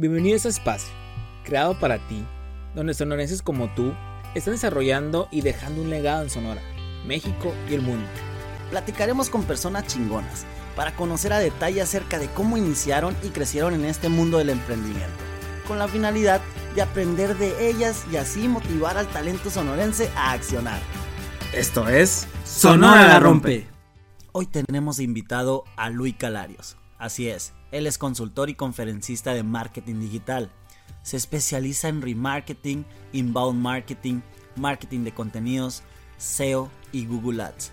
Bienvenido a este espacio, creado para ti, donde sonorenses como tú están desarrollando y dejando un legado en Sonora, México y el mundo. Platicaremos con personas chingonas para conocer a detalle acerca de cómo iniciaron y crecieron en este mundo del emprendimiento, con la finalidad de aprender de ellas y así motivar al talento sonorense a accionar. Esto es Sonora la Rompe. Hoy tenemos invitado a Luis Calarios. Así es, él es consultor y conferencista de marketing digital. Se especializa en remarketing, inbound marketing, marketing de contenidos, SEO y Google Ads.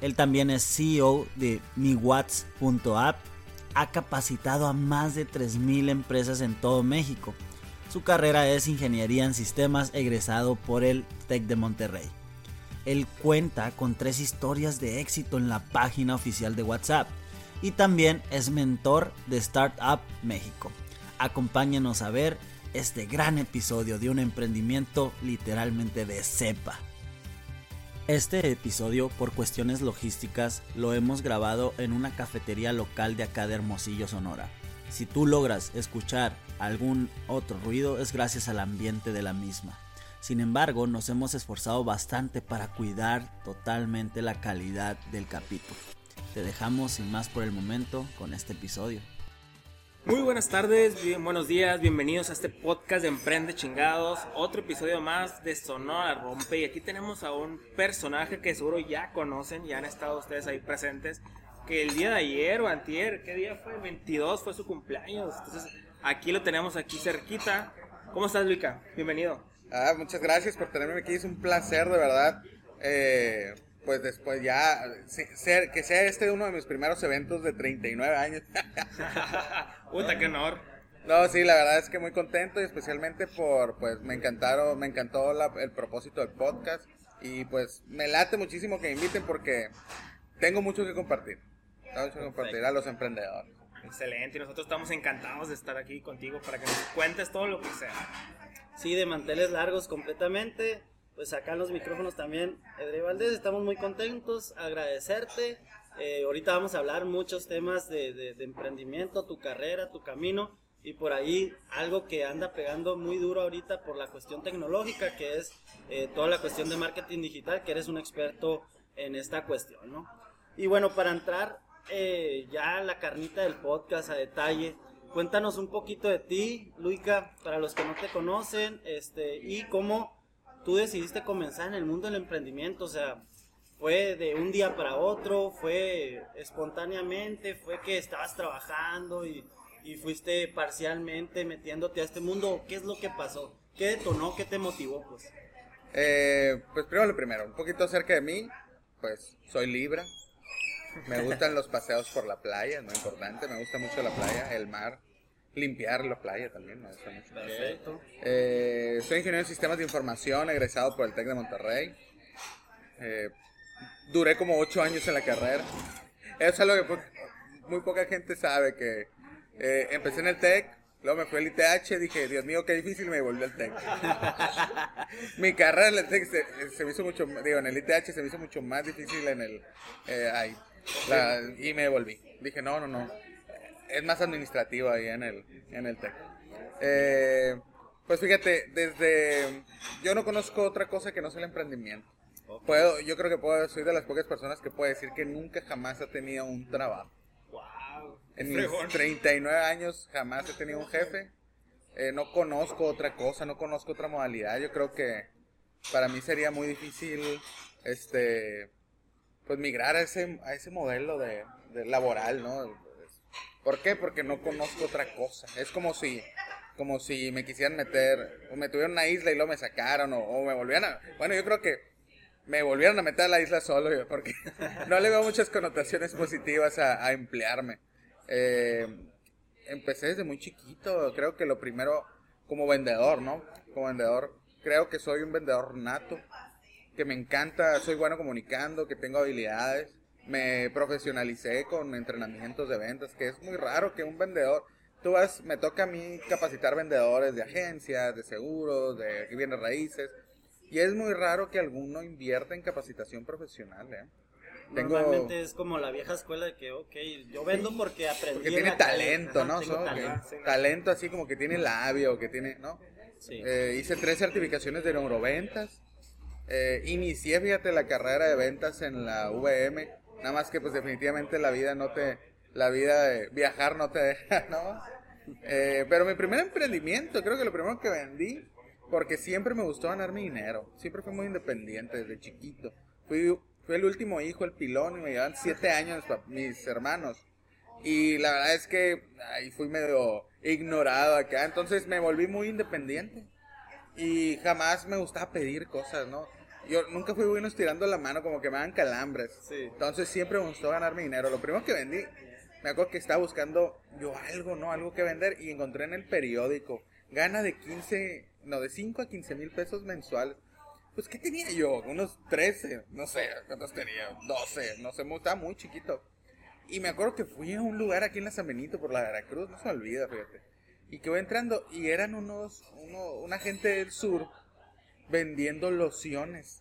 Él también es CEO de miwatts.app. Ha capacitado a más de 3.000 empresas en todo México. Su carrera es ingeniería en sistemas egresado por el TEC de Monterrey. Él cuenta con tres historias de éxito en la página oficial de WhatsApp y también es mentor de Startup México. Acompáñenos a ver este gran episodio de un emprendimiento literalmente de cepa. Este episodio, por cuestiones logísticas, lo hemos grabado en una cafetería local de acá de Hermosillo, Sonora. Si tú logras escuchar algún otro ruido es gracias al ambiente de la misma. Sin embargo, nos hemos esforzado bastante para cuidar totalmente la calidad del capítulo. Te dejamos sin más por el momento con este episodio. Muy buenas tardes, bien, buenos días, bienvenidos a este podcast de Emprende Chingados, otro episodio más de Sonora Rompe y aquí tenemos a un personaje que seguro ya conocen, ya han estado ustedes ahí presentes, que el día de ayer o antier, ¿qué día fue? 22 fue su cumpleaños, entonces aquí lo tenemos aquí cerquita. ¿Cómo estás, Luica? Bienvenido. Ah, muchas gracias por tenerme aquí, es un placer de verdad. Eh, pues después ya, ser, que sea este uno de mis primeros eventos de 39 años. Puta, qué honor. No, sí, la verdad es que muy contento y especialmente por, pues me encantaron, me encantó el propósito del podcast y pues me late muchísimo que me inviten porque tengo mucho que compartir, tengo mucho que compartir a los emprendedores. Excelente, y nosotros estamos encantados de estar aquí contigo para que nos cuentes todo lo que sea. Sí, de manteles largos completamente pues acá en los micrófonos también, Edre Valdés, estamos muy contentos, agradecerte. Eh, ahorita vamos a hablar muchos temas de, emprendimiento, tu carrera, tu camino y por ahí algo que anda pegando muy duro ahorita por la cuestión tecnológica, que es eh, toda la cuestión de marketing digital, que eres un experto en esta cuestión, ¿no? Y bueno, para entrar eh, ya a la carnita del podcast a detalle, cuéntanos un poquito de ti, Luica, para los que no te conocen, este, y cómo tú decidiste comenzar en el mundo del emprendimiento, o sea, fue de un día para otro, fue espontáneamente, fue que estabas trabajando y, fuiste parcialmente metiéndote a este mundo, ¿qué es lo que pasó? ¿Qué detonó? ¿Qué te motivó? Pues, eh, pues primero lo primero, un poquito acerca de mí, pues soy Libra, me gustan los paseos por la playa, es muy importante, me gusta mucho la playa, el mar, limpiar la playa también, mucho. Perfecto. Eh, soy ingeniero en sistemas de información, egresado por el TEC de Monterrey. Eh, duré como ocho años en la carrera. Eso es algo que muy poca gente sabe, que eh, empecé en el TEC, luego me fui al ITH, dije, Dios mío, qué difícil, me volví al TEC. Mi carrera en el TEC se, me hizo mucho, digo, en el ITH se me hizo mucho más difícil en el, ahí, y me volví. Dije, no, no, no, es más administrativo ahí en el, en el TEC. Eh, pues fíjate, desde... Yo no conozco otra cosa que no sea el emprendimiento. Puedo, yo creo que puedo, soy de las pocas personas que puede decir que nunca jamás ha tenido un trabajo. Wow, en mis 39 años jamás he tenido un jefe. Eh, no conozco otra cosa, no conozco otra modalidad. Yo creo que para mí sería muy difícil este pues migrar a ese, a ese modelo de, de laboral, ¿no? ¿Por qué? Porque no conozco otra cosa. Es como si como si me quisieran meter, o me tuvieran una isla y luego me sacaron, o, me volvieran a... Bueno, yo creo que me volvieron a meter a la isla solo, porque no le veo muchas connotaciones positivas a, emplearme. Eh, empecé desde muy chiquito, creo que lo primero, como vendedor, ¿no? Como vendedor, creo que soy un vendedor nato, que me encanta, soy bueno comunicando, que tengo habilidades me profesionalicé con entrenamientos de ventas, que es muy raro que un vendedor, tú vas, me toca a mí capacitar vendedores de agencias, de seguros, de bienes raíces, y es muy raro que alguno invierta en capacitación profesional, ¿eh? Tengo- Normalmente es como la vieja escuela de que, ok, yo vendo porque aprendí. Porque en tiene talento, Ajá, ¿no? que- talento así como que tiene labio, que tiene, ¿no? Sí. Eh, hice tres certificaciones de neuroventas. Eh, inicié, fíjate, la carrera de ventas en la VM. Nada más que, pues, definitivamente la vida no te. La vida de viajar no te deja, ¿no? Eh, pero mi primer emprendimiento, creo que lo primero que vendí, porque siempre me gustó ganar mi dinero. Siempre fui muy independiente desde chiquito. Fui, fui el último hijo, el pilón, y me llevan siete años mis hermanos. Y la verdad es que ahí fui medio ignorado acá, entonces me volví muy independiente. Y jamás me gustaba pedir cosas, ¿no? Yo nunca fui bueno estirando la mano como que me dan calambres. Sí. Entonces siempre me gustó ganar mi dinero. Lo primero que vendí, me acuerdo que estaba buscando yo algo, ¿no? Algo que vender y encontré en el periódico. Gana de 15, no, de 5 a 15 mil pesos mensuales. Pues, ¿qué tenía yo? Unos 13, no sé, ¿cuántos tenía? 12, no sé, estaba muy chiquito. Y me acuerdo que fui a un lugar aquí en la San Benito por la Veracruz, no se me olvida, fíjate. Y que voy entrando y eran unos, uno, una gente del sur vendiendo lociones.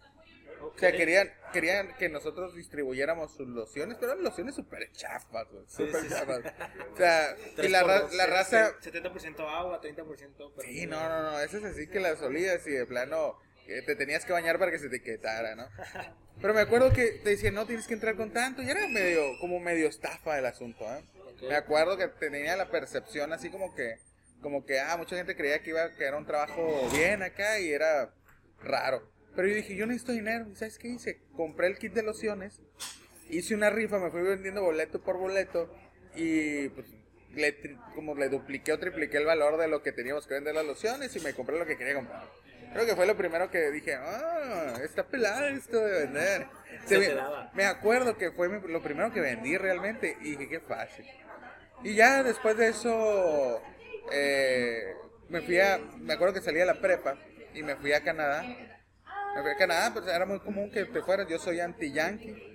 O sea, querían, querían que nosotros distribuyéramos sus lociones, pero eran lociones súper chafas, güey. Súper sí, sí. chafas. O sea, y la, ra- la raza, 70% agua, 30% Sí, no, no, no, eso es así que las olías y de plano que te tenías que bañar para que se te quitara, ¿no? Pero me acuerdo que te decían, no, tienes que entrar con tanto, y era medio, como medio estafa el asunto, ¿eh? Me acuerdo que tenía la percepción así como que, como que, ah, mucha gente creía que iba, que era un trabajo bien acá y era raro. Pero yo dije, yo necesito dinero, ¿y sabes qué hice? Compré el kit de lociones, hice una rifa, me fui vendiendo boleto por boleto y pues le, como le dupliqué o tripliqué el valor de lo que teníamos que vender las lociones y me compré lo que quería comprar. Creo que fue lo primero que dije, ah, está pelado esto de vender. Se me, me acuerdo que fue mi- lo primero que vendí realmente y dije, qué fácil. Y ya después de eso, eh, me fui a, me acuerdo que salí a la prepa y me fui a Canadá. Me fui a Canadá, pues era muy común que te fueras, yo soy anti-yankee.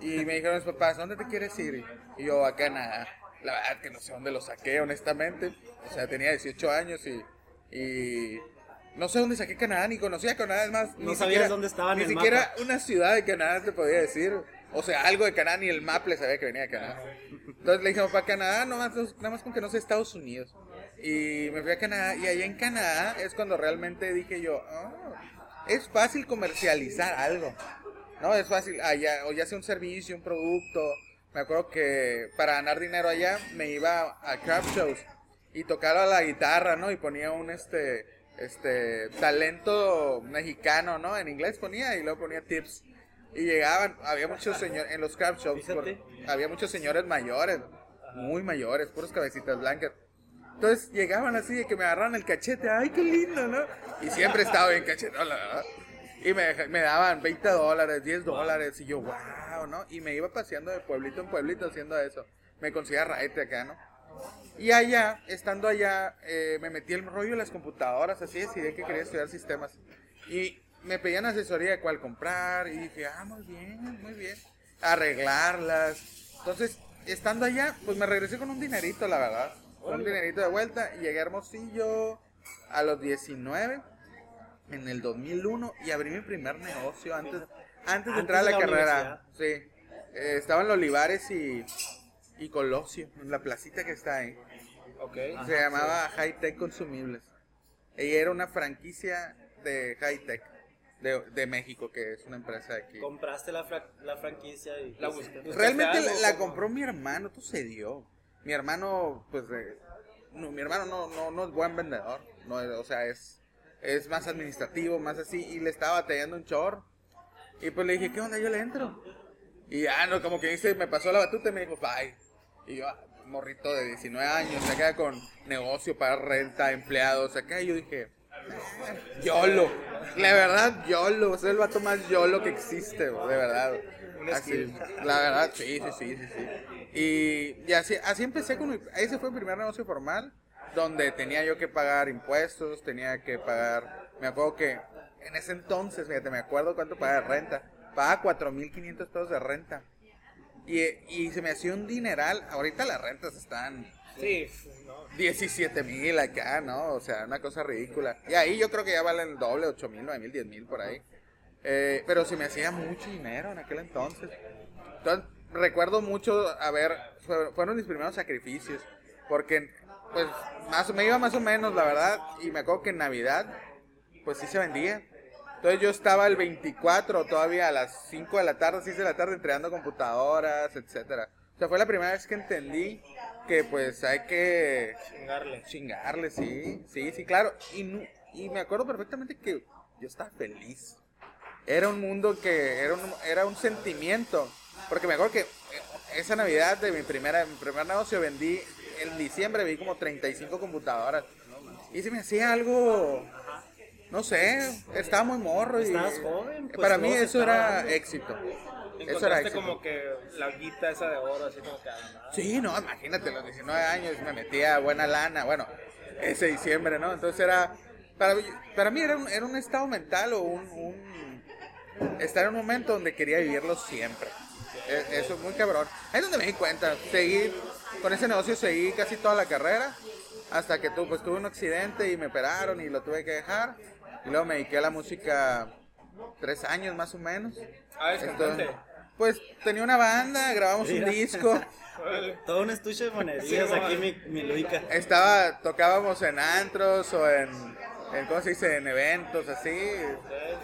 Y me dijeron mis papás, ¿dónde te quieres ir? Y yo, a Canadá. La verdad que no sé dónde lo saqué, honestamente. O sea, tenía 18 años y, y no sé dónde saqué Canadá, ni conocía Canadá, es más, No ni sabías siquiera, dónde estaba en Ni el siquiera una ciudad de Canadá te podía decir. O sea, algo de Canadá, ni el map le sabía que venía de Canadá. Entonces le dijimos, para Canadá, nomás, nada más con que no sea Estados Unidos. Y me fui a Canadá, y allá en Canadá es cuando realmente dije yo, "Ah, es fácil comercializar algo. No, es fácil, allá, o ya sea un servicio, un producto. Me acuerdo que para ganar dinero allá me iba a craft shows y tocaba la guitarra, ¿no? Y ponía un este este talento mexicano, ¿no? En inglés ponía y luego ponía tips. Y llegaban, había muchos señores en los craft shows, por- había muchos señores mayores, muy mayores, puras cabecitas blancas. Entonces llegaban así de que me agarraron el cachete, ay, qué lindo, ¿no? Y siempre estaba bien cachetón, la verdad. Y me, me daban 20 dólares, 10 dólares, y yo, wow, ¿no? Y me iba paseando de pueblito en pueblito haciendo eso. Me conseguía raite acá, ¿no? Y allá, estando allá, eh, me metí el rollo de las computadoras, así decidí que quería estudiar sistemas. Y me pedían asesoría de cuál comprar, y dije, ah, muy bien, muy bien. Arreglarlas. Entonces, estando allá, pues me regresé con un dinerito, la verdad. Un dinerito de vuelta, y llegué a Hermosillo a los 19, en el 2001, y abrí mi primer negocio antes, antes de entrar a la, la carrera. Sí. Eh, estaba en Olivares y, y Colosio, en la placita que está ahí. Ok. Se llamaba High Tech Consumibles. Ella era una franquicia de High Tech de, de México, que es una empresa de aquí. Compraste la, fra- la franquicia y... La buscaste. Realmente la, la compró mi hermano, tú se dio. Mi hermano, pues, eh, no, mi hermano no, no, no es buen vendedor. No, o sea, es, es más administrativo, más así. Y le estaba batallando un chorro. Y pues le dije, ¿qué onda? Yo le entro. Y ya, no, como que dice, me pasó la batuta y me dijo, bye. Y yo, ah, morrito de 19 años, acá con negocio para renta, empleados, acá. Y yo dije, "Ah, YOLO. La verdad, YOLO. Es el vato más YOLO que existe, de verdad. Un Así, la verdad, sí, sí, sí, sí, sí. Y, y así, así empecé con mi, ese fue mi primer negocio formal, donde tenía yo que pagar impuestos, tenía que pagar, me acuerdo que en ese entonces, fíjate, me acuerdo cuánto pagaba de renta, pagaba 4.500 pesos de renta. Y, y se me hacía un dineral, ahorita las rentas están Sí, no. 17 mil acá, ¿no? O sea, una cosa ridícula. Y ahí yo creo que ya valen el doble, 8 mil, 9 mil, 10 mil por ahí. Eh, pero se me hacía mucho dinero en aquel entonces. Entonces, recuerdo mucho, a ver, fue- fueron mis primeros sacrificios. Porque, pues, más, me iba más o menos, la verdad. Y me acuerdo que en Navidad, pues sí se vendía. Entonces yo estaba el 24 todavía a las 5 de la tarde, 6 de la tarde entregando computadoras, etcétera. O sea, fue la primera vez que entendí que pues hay que Chingarle. chingarle, sí, sí, sí, claro. Y, y me acuerdo perfectamente que yo estaba feliz. Era un mundo que, era un, era un sentimiento. Porque me acuerdo que eh, esa Navidad de mi primera, mi primer negocio vendí, en diciembre vi como 35 computadoras. Y se me hacía algo, no sé, estaba muy morro. Y, Estabas joven, pues, para mí eso era dando. éxito. Eso era éxito. como que la guita esa de oro, así como que. ah, Sí, no, imagínate, los 19 años me metía buena lana, bueno, ese diciembre, ¿no? Entonces era, para, para mí era un, era un estado mental o un, un- estar en un momento donde quería vivirlo siempre. E- Eso es muy cabrón. Ahí es donde me di cuenta, seguí, con ese negocio seguí casi toda la carrera, hasta que tu, pues, tuve un accidente y me operaron y lo tuve que dejar. Y luego me dediqué a la música tres años más o menos. Ah, es cantante. Pues tenía una banda, grabamos un disco. Todo un estuche de monerías Sí, aquí, mi Luica. Estaba, tocábamos en antros o en, en, ¿cómo se dice? En eventos, así.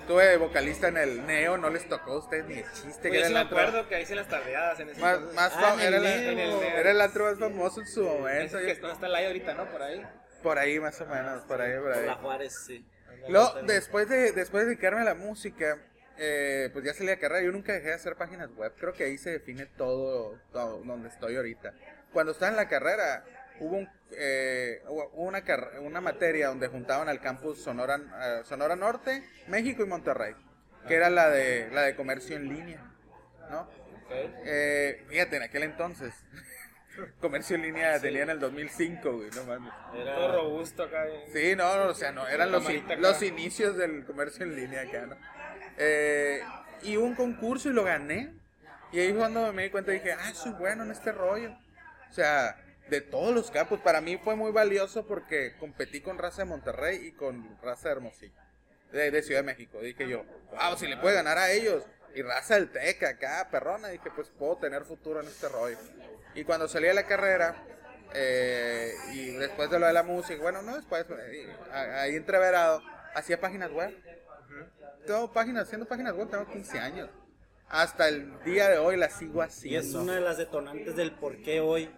Tuve vocalista en el Neo, no les tocó a ustedes ni el chiste que Oye, era sí el me acuerdo que ahí se las tardeadas en ese Más, entonces. más Ah, era, el el Neo. era el antro más famoso en su momento. Ese que no está el ahí ahorita, ¿no? Por ahí. Por ahí más o menos, por ahí, por ahí. La Juárez, sí. Luego, después de, después de dedicarme a la música, eh, pues ya salí de carrera. Yo nunca dejé de hacer páginas web. Creo que ahí se define todo, todo donde estoy ahorita. Cuando estaba en la carrera, hubo, un, eh, hubo una, car- una materia donde juntaban al campus Sonora, eh, Sonora Norte, México y Monterrey, que era la de, la de comercio en línea, ¿no? Eh, fíjate, en aquel entonces, comercio en línea tenía en el 2005, güey, no mames. Todo robusto acá. eh. Sí, no, no, o sea, no, eran los, los inicios del comercio en línea acá, ¿no? Eh, y hubo un concurso y lo gané. Y ahí fue cuando me di cuenta dije, ah, soy bueno en este rollo. O sea, de todos los campos, para mí fue muy valioso porque competí con raza de Monterrey y con raza de Hermosillo, de, de Ciudad de México. Dije yo, wow, si le puede ganar a ellos. Y raza del TEC acá, perrona, dije, pues puedo tener futuro en este rollo. Y cuando salí de la carrera, eh, y después de lo de la música, bueno, no después, eh, ahí entreverado, hacía páginas web. Tengo páginas, haciendo páginas web, tengo 15 años. Hasta el día de hoy las sigo Y es haciendo. una de las detonantes del por qué hoy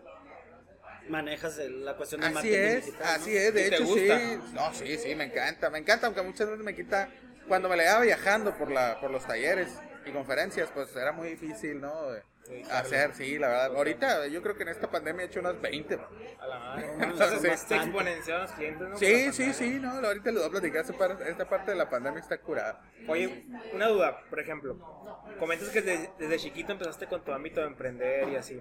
manejas el- la cuestión de Así marketing es, digital, ¿no? así es, de ¿Y te hecho gusta? sí. No, sí, sí, me encanta, me encanta, aunque muchas veces me quita, cuando me la iba viajando por, la, por los talleres y conferencias, pues era muy difícil, ¿no? De hacer, sí, la verdad. Ahorita yo creo que en esta pandemia he hecho unas 20. A la madre. Sí. Entonces, los clientes, ¿no? Sí, sí, sí, no, ahorita les voy a platicar, esta parte, esta parte de la pandemia está curada. Oye, una duda, por ejemplo. Comentas que desde, desde chiquito empezaste con tu ámbito de emprender y así.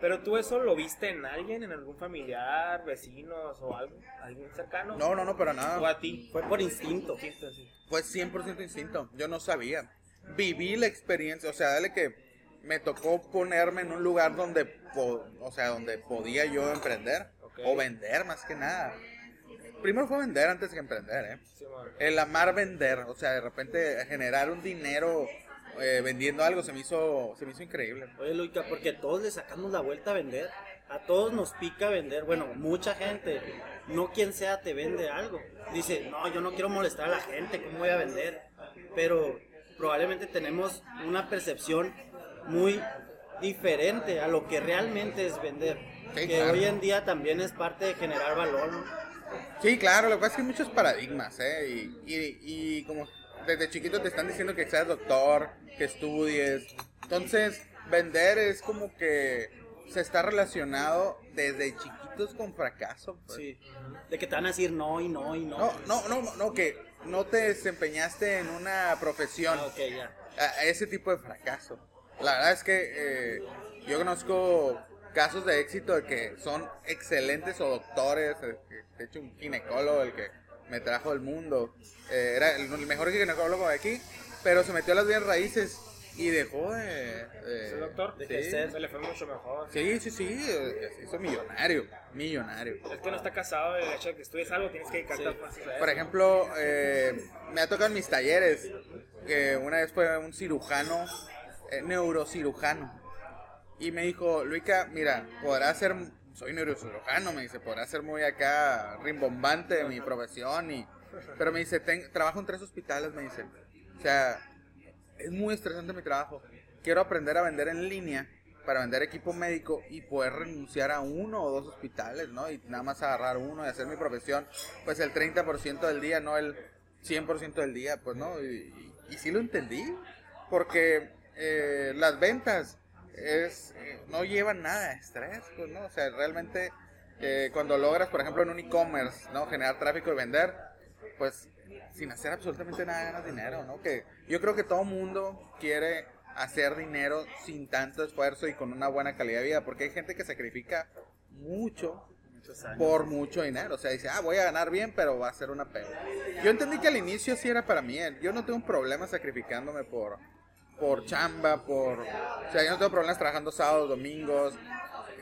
Pero tú eso lo viste en alguien, en algún familiar, vecinos o algo, alguien cercano. No, no, no, para O nada. a ti. Fue por instinto. Instinto, sí. Fue 100% instinto, yo no sabía. Viví la experiencia, o sea, dale que me tocó ponerme en un lugar donde, po- o sea, donde podía yo emprender o vender más que nada. Primero fue vender antes que emprender, ¿eh? Sí. El amar vender, o sea, de repente generar un dinero eh, vendiendo algo se me hizo, se me hizo increíble. Oye, Luica, porque todos le sacamos la vuelta a vender. A todos nos pica vender. Bueno, mucha gente, no quien sea, te vende algo. Dice, no, yo no quiero molestar a la gente, ¿cómo voy a vender? Pero probablemente tenemos una percepción muy diferente a lo que realmente es vender. Sí, que claro. hoy en día también es parte de generar valor. ¿no? Sí, claro, lo que pasa es que hay muchos paradigmas, ¿eh? Y, y, y como desde chiquito te están diciendo que seas doctor, que estudies. Entonces, vender es como que se está relacionado desde chiquitos con fracaso. pues. Sí. De que te van a decir no y no y no. No, no, no, no, que no te desempeñaste en una profesión. Ah, ok, ya. a, ese tipo de fracaso. La verdad es que eh, yo conozco casos de éxito de que son excelentes o doctores, de hecho un ginecólogo el que me trajo al mundo, eh, era el, el mejor ginecólogo de aquí, pero se metió a las bienes raíces y dejó de... de- ¿Ese doctor? sí. De ejercer. Se le fue mucho mejor. Sí, sí, sí, eh, se hizo millonario, millonario. Es que no está casado, el hecho de que estudies algo tienes que dedicarte Sí. a. Por ejemplo, eh, me ha tocado en mis talleres, que una vez fue un cirujano, eh, neurocirujano, Y me dijo, Luica, mira, podrá ser, soy neurocirujano, me dice, podrá ser muy acá rimbombante mi profesión, y, pero me dice, trabajo en tres hospitales, me dice. O sea, es muy estresante mi trabajo. Quiero aprender a vender en línea para vender equipo médico y poder renunciar a uno o dos hospitales, ¿no? Y nada más agarrar uno y hacer mi profesión, pues el 30% del día, no el 100% del día, pues, ¿no? Y, y, sí lo entendí, porque eh, las ventas es eh, no llevan nada de estrés, pues, ¿no? O sea, realmente eh, cuando logras, por ejemplo, en un e-commerce, ¿no? Generar tráfico y vender, pues sin hacer absolutamente nada ganas dinero, ¿no? Que yo creo que todo mundo quiere hacer dinero sin tanto esfuerzo y con una buena calidad de vida, porque hay gente que sacrifica mucho por mucho dinero, o sea, dice, ah, voy a ganar bien, pero va a ser una pena. Yo entendí que al inicio sí era para mí, yo no tengo un problema sacrificándome por, por chamba, por... O sea, yo no tengo problemas trabajando sábados, domingos,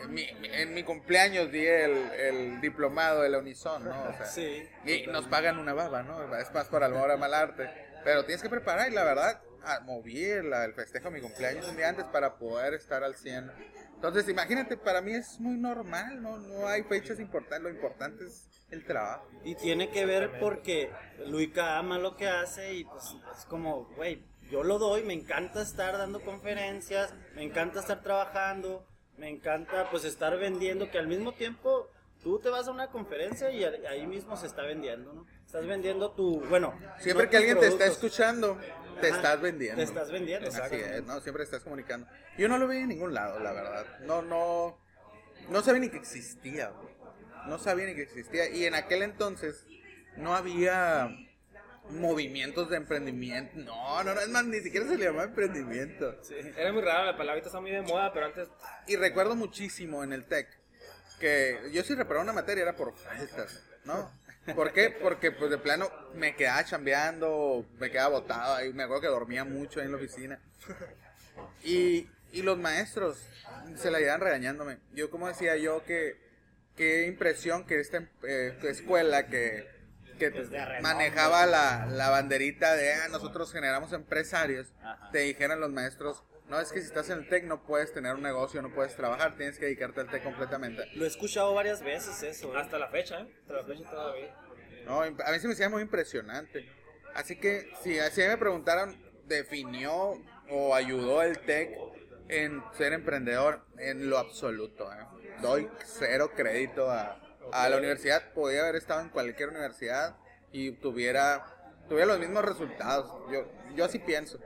en mi cumpleaños di el, diplomado de la Unison, ¿no? O sea, sí. Y nos pagan una baba, ¿no? Es más para el amor a mal arte. Pero tienes que preparar y la verdad, moví el, festejo de mi cumpleaños un día antes para poder estar al 100. Entonces, imagínate, para mí es muy normal, ¿no? No hay fechas importantes, lo importante es el trabajo. Y tiene que ver porque Luica ama lo que hace y pues es como, güey, yo lo doy, me encanta estar dando conferencias, me encanta estar trabajando, me encanta pues estar vendiendo, que al mismo tiempo tú te vas a una conferencia y ahí mismo se está vendiendo, ¿no? Estás vendiendo tu, bueno. Siempre que alguien te está escuchando, te estás vendiendo. Te estás vendiendo. Así es, ¿no? Siempre estás comunicando. Yo no lo vi en ningún lado, la verdad. No, no, no sabía ni que existía, No sabía ni que existía. Y en aquel entonces no había movimientos de emprendimiento. No, no, no, es más, ni siquiera se le llamaba emprendimiento. Sí, era muy raro, la palabra está muy de moda, pero antes... Y recuerdo muchísimo en el TEC que yo si reparaba una materia era por faltas, ¿no? ¿Por qué? Porque pues de plano me quedaba chambeando, me quedaba botado, y me acuerdo que dormía mucho ahí en la oficina. Y, y los maestros se la iban regañándome. Yo como decía yo que qué impresión que esta eh, escuela que que pues manejaba la, la, banderita de ah, nosotros generamos empresarios, te dijeran los maestros, no es que si estás en el TEC no puedes tener un negocio, no puedes trabajar, tienes que dedicarte al TEC completamente. Lo he escuchado varias veces eso. ¿eh? Hasta la fecha, ¿eh? Hasta la fecha todavía. No, a mí se me hacía muy impresionante. Así que si así me preguntaron, ¿definió o ayudó el TEC en ser emprendedor? En lo absoluto. ¿eh? Doy cero crédito a, a la universidad, podía haber estado en cualquier universidad y tuviera, tuviera los mismos resultados. Yo, yo así pienso.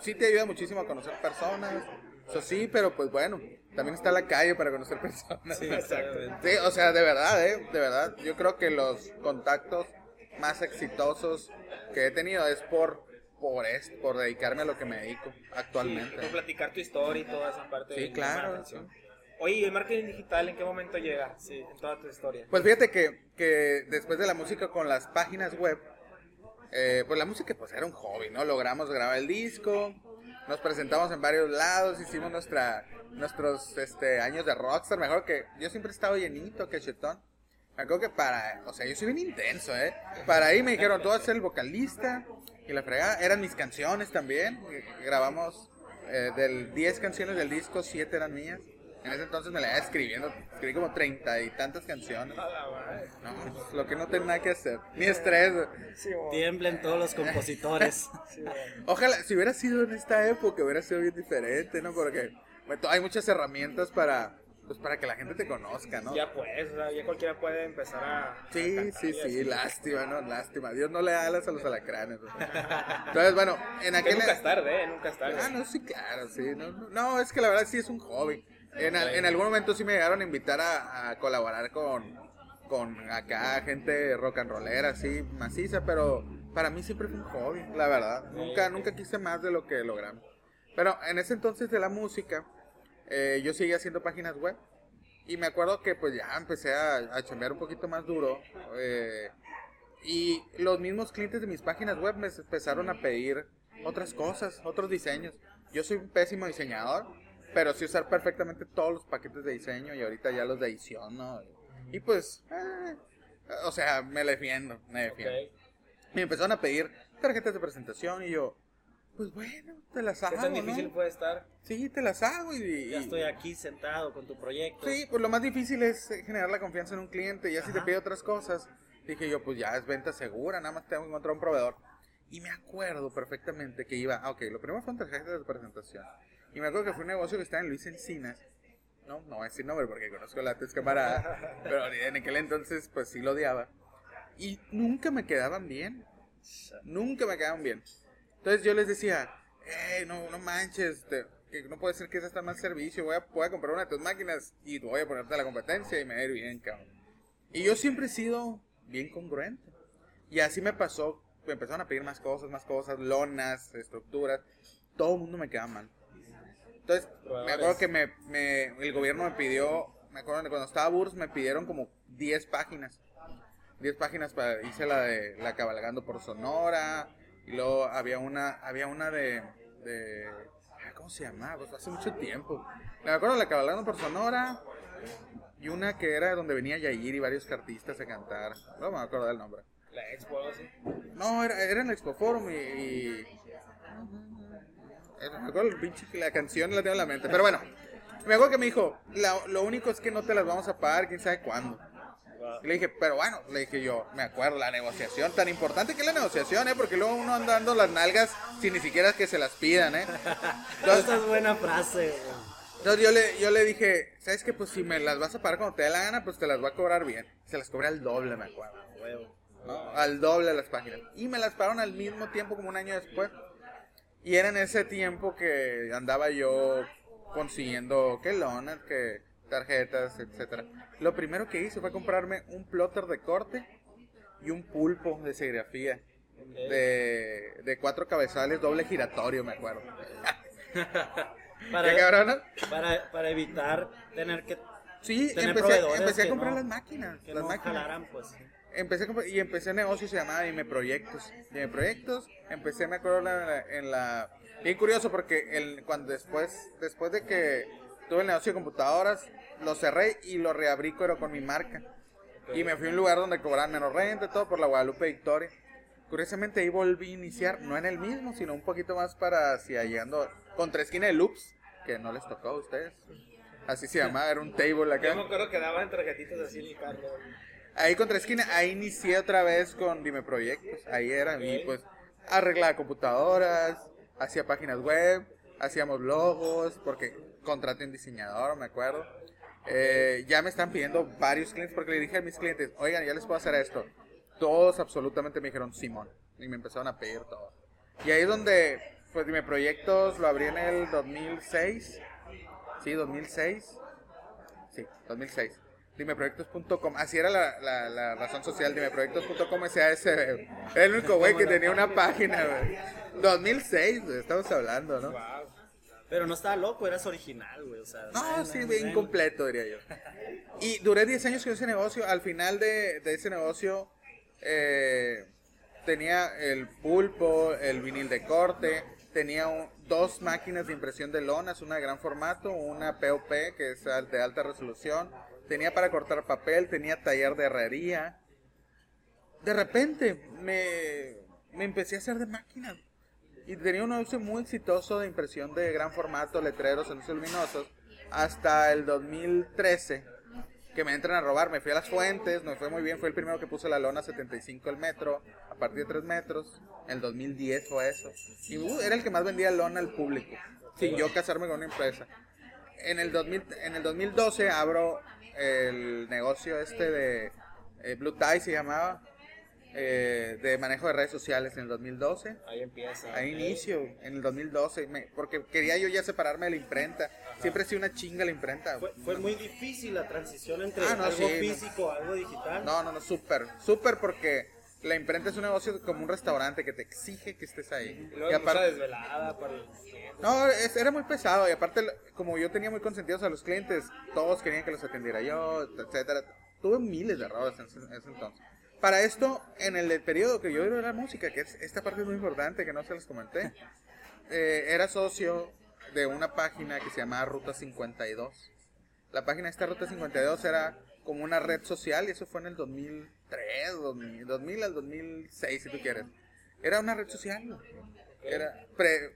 Sí te ayuda muchísimo a conocer personas, eso sí, pero pues bueno, también está la calle para conocer personas. Sí, exactamente. Sí, o sea, de verdad, ¿eh? De verdad, yo creo que los contactos más exitosos que he tenido es por por esto, por dedicarme a lo que me dedico actualmente. por platicar tu historia y toda esa parte. Sí, claro. Oye, el marketing digital en qué momento llega? Sí, en toda tu historia. Pues fíjate que, que después de la música con las páginas web, eh, pues la música pues era un hobby, ¿no? Logramos grabar el disco, nos presentamos en varios lados, hicimos nuestra, nuestros este, años de rockstar, mejor que yo siempre he estado llenito, que chetón. Me acuerdo que para, o sea, yo soy bien intenso, ¿eh? Para ahí me dijeron, tú vas a ser el vocalista y la fregada. Eran mis canciones también. Grabamos eh, del 10 canciones del disco, 7 eran mías. En ese entonces me la iba escribiendo, escribí como treinta y tantas canciones. No, lo que no tengo nada que hacer, ni estrés. Tiemblen todos los compositores. Ojalá, si hubiera sido en esta época, hubiera sido bien diferente, ¿no? Porque hay muchas herramientas para, pues para que la gente te conozca, ¿no? Ya pues, ya cualquiera puede empezar a... Sí, sí, sí, lástima, ¿no? Lástima. Dios no le da alas a los alacranes. Entonces, bueno, en aquel... nunca es tarde, ¿eh? Nunca es tarde. Ah, no, sí, claro, sí. No, no, es que la verdad sí es un hobby. En, en, algún momento sí me llegaron a invitar a, colaborar con, con acá gente rock and rollera, así, maciza, pero para mí siempre fue un hobby, la verdad. Nunca, nunca quise más de lo que logramos. Pero en ese entonces de la música, eh, yo seguía haciendo páginas web. Y me acuerdo que pues ya empecé a, a chambear un poquito más duro. Eh, y los mismos clientes de mis páginas web me empezaron a pedir otras cosas, otros diseños. Yo soy un pésimo diseñador pero sí usar perfectamente todos los paquetes de diseño y ahorita ya los de edición, ¿no? Y pues, eh, o sea, me defiendo, me defiendo. Y me empezaron a pedir tarjetas de presentación y yo, pues bueno, te las hago. ¿Qué tan ¿no? difícil puede estar? Sí, te las hago y, Ya y- estoy aquí sentado con tu proyecto. Sí, pues lo más difícil es eh, generar la confianza en un cliente. Ya si te pide otras cosas, dije yo, pues ya es venta segura, nada más tengo que encontrar un proveedor. Y me acuerdo perfectamente que iba, ah, ok, lo primero fueron tarjetas de presentación. Y me acuerdo que fue un negocio que estaba en Luis Encinas. No, no voy a decir nombre porque conozco la tez camarada. pero en aquel entonces, pues sí lo odiaba. Y nunca me quedaban bien. Nunca me quedaban bien. Entonces yo les decía, hey, no, no manches, te- que no puede ser que ese está mal servicio, voy a, voy a comprar una de tus máquinas y voy a ponerte a la competencia y me va a ir bien, cabrón. Y yo siempre he sido bien congruente. Y así me pasó, empezaron a pedir más cosas, más cosas, lonas, estructuras, todo el mundo me quedaba mal. Entonces, me acuerdo que me, me- el gobierno me pidió, me acuerdo que cuando estaba Burs me pidieron como 10 páginas. 10 páginas para hice la de la cabalgando por Sonora y luego había una había una de de ¿cómo se llamaba? Pues hace mucho tiempo. Me acuerdo de la cabalgando por Sonora y una que era donde venía Yair y varios cartistas a cantar. No me acuerdo del nombre. La expo, algo así. No, era, era en el Expo Forum y, y- era- me acuerdo el pinche- la canción la tengo en la mente. Pero bueno, me acuerdo que me dijo, "La- lo único es que no te las vamos a pagar, quién sabe cuándo. Y le dije, pero bueno, le dije yo, me acuerdo, la negociación, tan importante que es la negociación, ¿eh? Porque luego uno anda dando las nalgas sin ni siquiera que se las pidan, ¿eh? Esta es buena frase. güey. Entonces yo le, yo le dije, ¿sabes qué? Pues si me las vas a pagar cuando te dé la gana, pues te las voy a cobrar bien. Se las cobré al doble, me acuerdo. Huevo. ¿No? Al doble de las páginas. Y me las pagaron al mismo tiempo, como un año después. Y era en ese tiempo que andaba yo consiguiendo que lonas, que tarjetas, etcétera. Lo primero que hice fue comprarme un plotter de corte y un pulpo de serigrafía. De, de cuatro cabezales, doble giratorio, me acuerdo. Para, ¿Qué cabrón? para, para evitar tener que, Sí, tener empecé, empecé a comprar no- las máquinas. que las no máquinas. jalaran, pues. Empecé y empecé negocio se llamaba Dime Proyectos. Dime Proyectos, empecé, me acuerdo, en la, en la- Bien curioso porque el, cuando después, después de que tuve el negocio de computadoras, lo cerré y lo reabrí pero con mi marca. Y me fui a un lugar donde cobraban menos renta todo por la Guadalupe Victoria. Curiosamente ahí volví a iniciar, no en el mismo, sino un poquito más para hacia llegando contra esquina de Loops, que no les tocó a ustedes. Así se llamaba, era un table acá. Yo me acuerdo que daban tarjetitas así en el carro. Ahí contra esquina, ahí inicié otra vez con Dime Proyectos. Ahí era, y pues arreglaba computadoras, hacía páginas web, hacíamos logos, porque contraté un diseñador, me acuerdo. Eh, ya me están pidiendo varios clientes, porque le dije a mis clientes, oigan, ya les puedo hacer esto. Todos absolutamente me dijeron Simón, y me empezaron a pedir todo. Y ahí es donde, pues Dime Proyectos lo abrí en el 2006. Sí, 2006. Sí, 2006. Dimeproyectos.com. Así era la, la, la razón social. Dimeproyectos.com. Ese ese, era el único güey que tenía una página, güey. 2006, güey, estamos hablando, ¿no? Pero no estaba loco, eras original, güey. O sea, No, sí, bien incompleto, diría yo. Y duré 10 años con ese negocio. Al final de, de ese negocio eh, tenía el pulpo, el vinil de corte, tenía un- dos máquinas de impresión de lonas, una de gran formato, una POP que es de alta resolución, tenía para cortar papel, tenía taller de herrería. De repente me, me empecé a hacer de máquinas. Y tenía un negocio muy exitoso de impresión de gran formato, letreros, anuncios luminosos, hasta el 2013, que me entran a robar. Me fui a las fuentes, me fue muy bien, fue el primero que puso la lona 75 el metro, a partir de 3 metros. En el 2010 fue eso. Y uh, era el que más vendía lona al público, sin yo casarme con una empresa. En el, 2000, en el 2012 abro el negocio este de eh, Blue Tie, se llamaba, eh, de manejo de redes sociales en el 2012. Ahí empieza. Ahí inicio, en el 2012, me- porque quería yo ya separarme de la imprenta. Siempre ha sido una chinga la imprenta. Fue, fue muy difícil la transición entre Ah, no, algo sí, físico algo digital. No, no, no, súper, súper porque la imprenta es un negocio como un restaurante que te exige que estés ahí. Y luego Y mucha aparte, desvelada para el... no, es- era muy pesado y aparte como yo tenía muy consentidos a los clientes, todos querían que los atendiera yo, etcétera. Tuve miles de errores en ese, en ese entonces. Para esto, en el periodo que yo era la música, que es, esta parte es muy importante que no se les comenté, eh, era socio de una página que se llamaba Ruta 52. La página de esta Ruta 52 era como una red social y eso fue en el 2003, 2000, 2000 al 2006 si tú quieres. Era una red social. Era pre-